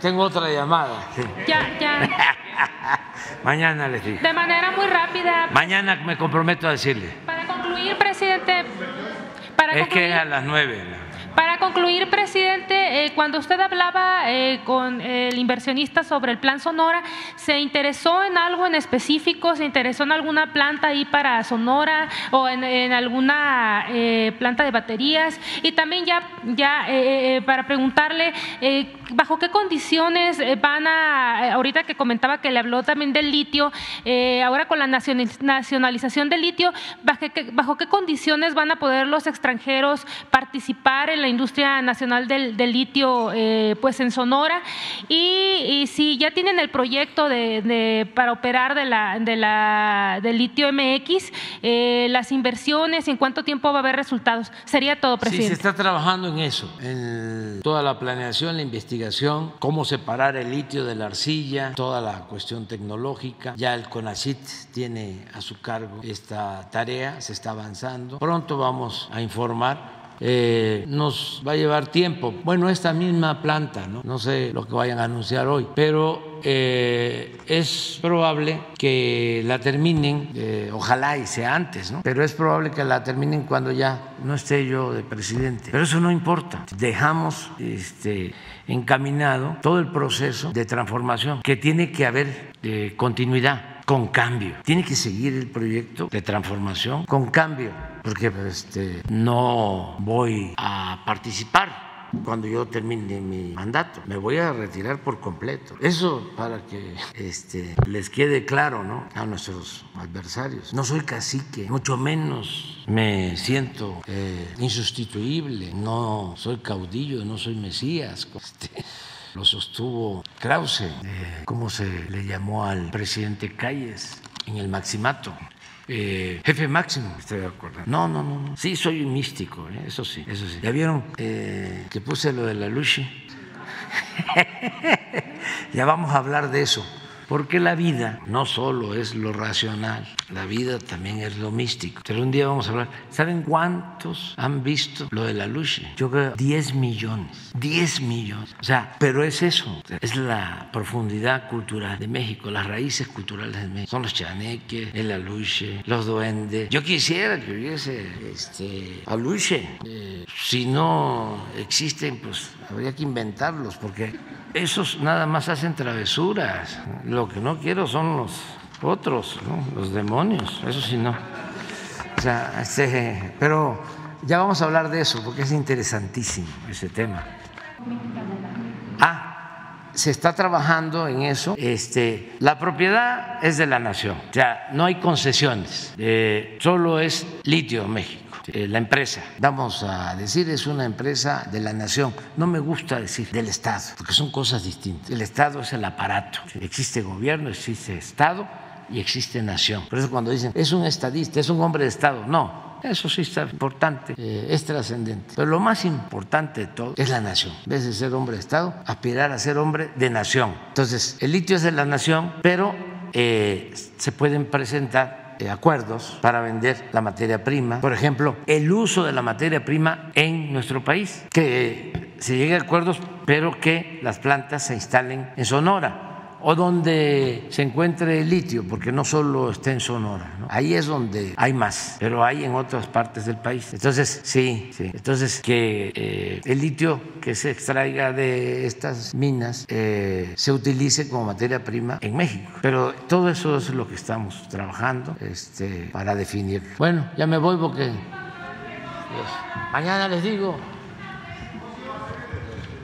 Tengo otra llamada. sí. Ya, ya. *laughs* Mañana les digo. De manera muy rápida, Mañana me comprometo a decirle. para concluir, presidente, para Es que es a las nueve. Para concluir, presidente, eh, cuando usted hablaba eh, con el inversionista sobre el plan Sonora, ¿se interesó en algo en específico? ¿Se interesó en alguna planta ahí para Sonora o en, alguna eh, planta de baterías? Y también ya, ya eh, eh, para preguntarle, ¿bajo qué condiciones van a, ahorita que comentaba que le habló también del litio, ahora con la nacional- nacionalización del litio, ¿bajo qué, bajo qué condiciones van a poder los extranjeros participar en la industria nacional del, del litio eh, pues en Sonora? Y, y si ya tienen el proyecto de, de- para operar de la, de la, del litio MX, eh, las inversiones, ¿en cuánto tiempo va a haber resultados? Sería todo, Sí, presidente. se está trabajando en eso, en toda la planeación, la investigación, cómo separar el litio de la arcilla, toda la cuestión tecnológica. Ya el CONACIT tiene a su cargo esta tarea, se está avanzando. Pronto vamos a informar. Eh, nos va a llevar tiempo. Bueno, esta misma planta, ¿no? sé lo que vayan a anunciar hoy, pero eh, es probable que la terminen, eh, ojalá y sea antes, ¿no? pero es probable que la terminen cuando ya no esté yo de presidente. Pero eso no importa. Dejamos este, encaminado todo el proceso de transformación, que tiene que haber continuidad con cambio. Tiene que seguir el proyecto de transformación con cambio, porque este, no voy a participar cuando yo termine mi mandato. Me voy a retirar por completo. Eso para que este, les quede claro ¿no? a nuestros adversarios. No soy cacique, mucho menos me siento eh, insustituible. No soy caudillo, no soy mesías. *laughs* Este, lo sostuvo Krause, eh, ¿cómo se le llamó al presidente Calles en el Maximato? Eh, jefe máximo, estoy de acuerdo. No, no, no, no. Sí, soy un místico, eh, eso sí, eso sí. ¿Ya vieron eh, que puse lo de la Luchi? *laughs* ya vamos a hablar de eso. Porque la vida no solo es lo racional, la vida también es lo místico. Pero un día vamos a hablar. ¿Saben cuántos han visto lo de la luz? Yo creo 10 millones. 10 millones. O sea, pero es eso. Es la profundidad cultural de México, las raíces culturales de México. Son los chaneques, el aluche, los duendes. Yo quisiera que hubiese este, aluche. Eh, si no existen, pues habría que inventarlos, porque esos nada más hacen travesuras. Lo que no quiero son los otros, los demonios. Eso sí no. O sea, este, pero ya vamos a hablar de eso, porque es interesantísimo ese tema. Ah, se está trabajando en eso. Este, la propiedad es de la nación, o sea, no hay concesiones, eh, solo es litio México. Eh, la empresa, vamos a decir, es una empresa de la nación. No me gusta decir del Estado, porque son cosas distintas. El Estado es el aparato. Existe gobierno, existe Estado y existe nación. Por eso cuando dicen, es un estadista, es un hombre de Estado, no, eso sí está importante, eh, es trascendente. Pero lo más importante de todo es la nación. En vez de ser hombre de Estado, aspirar a ser hombre de nación. Entonces, el litio es de la nación, pero eh, se pueden presentar eh, acuerdos para vender la materia prima. Por ejemplo, el uso de la materia prima en nuestro país, que se llegue a acuerdos, pero que las plantas se instalen en Sonora o donde se encuentre el litio, porque no solo está en Sonora, ahí es donde hay más, pero hay en otras partes del país. Entonces, sí, sí. Entonces, que eh, el litio que se extraiga de estas minas eh, se utilice como materia prima en México. Pero todo eso es lo que estamos trabajando este, para definir. Bueno, ya me voy porque mañana les digo.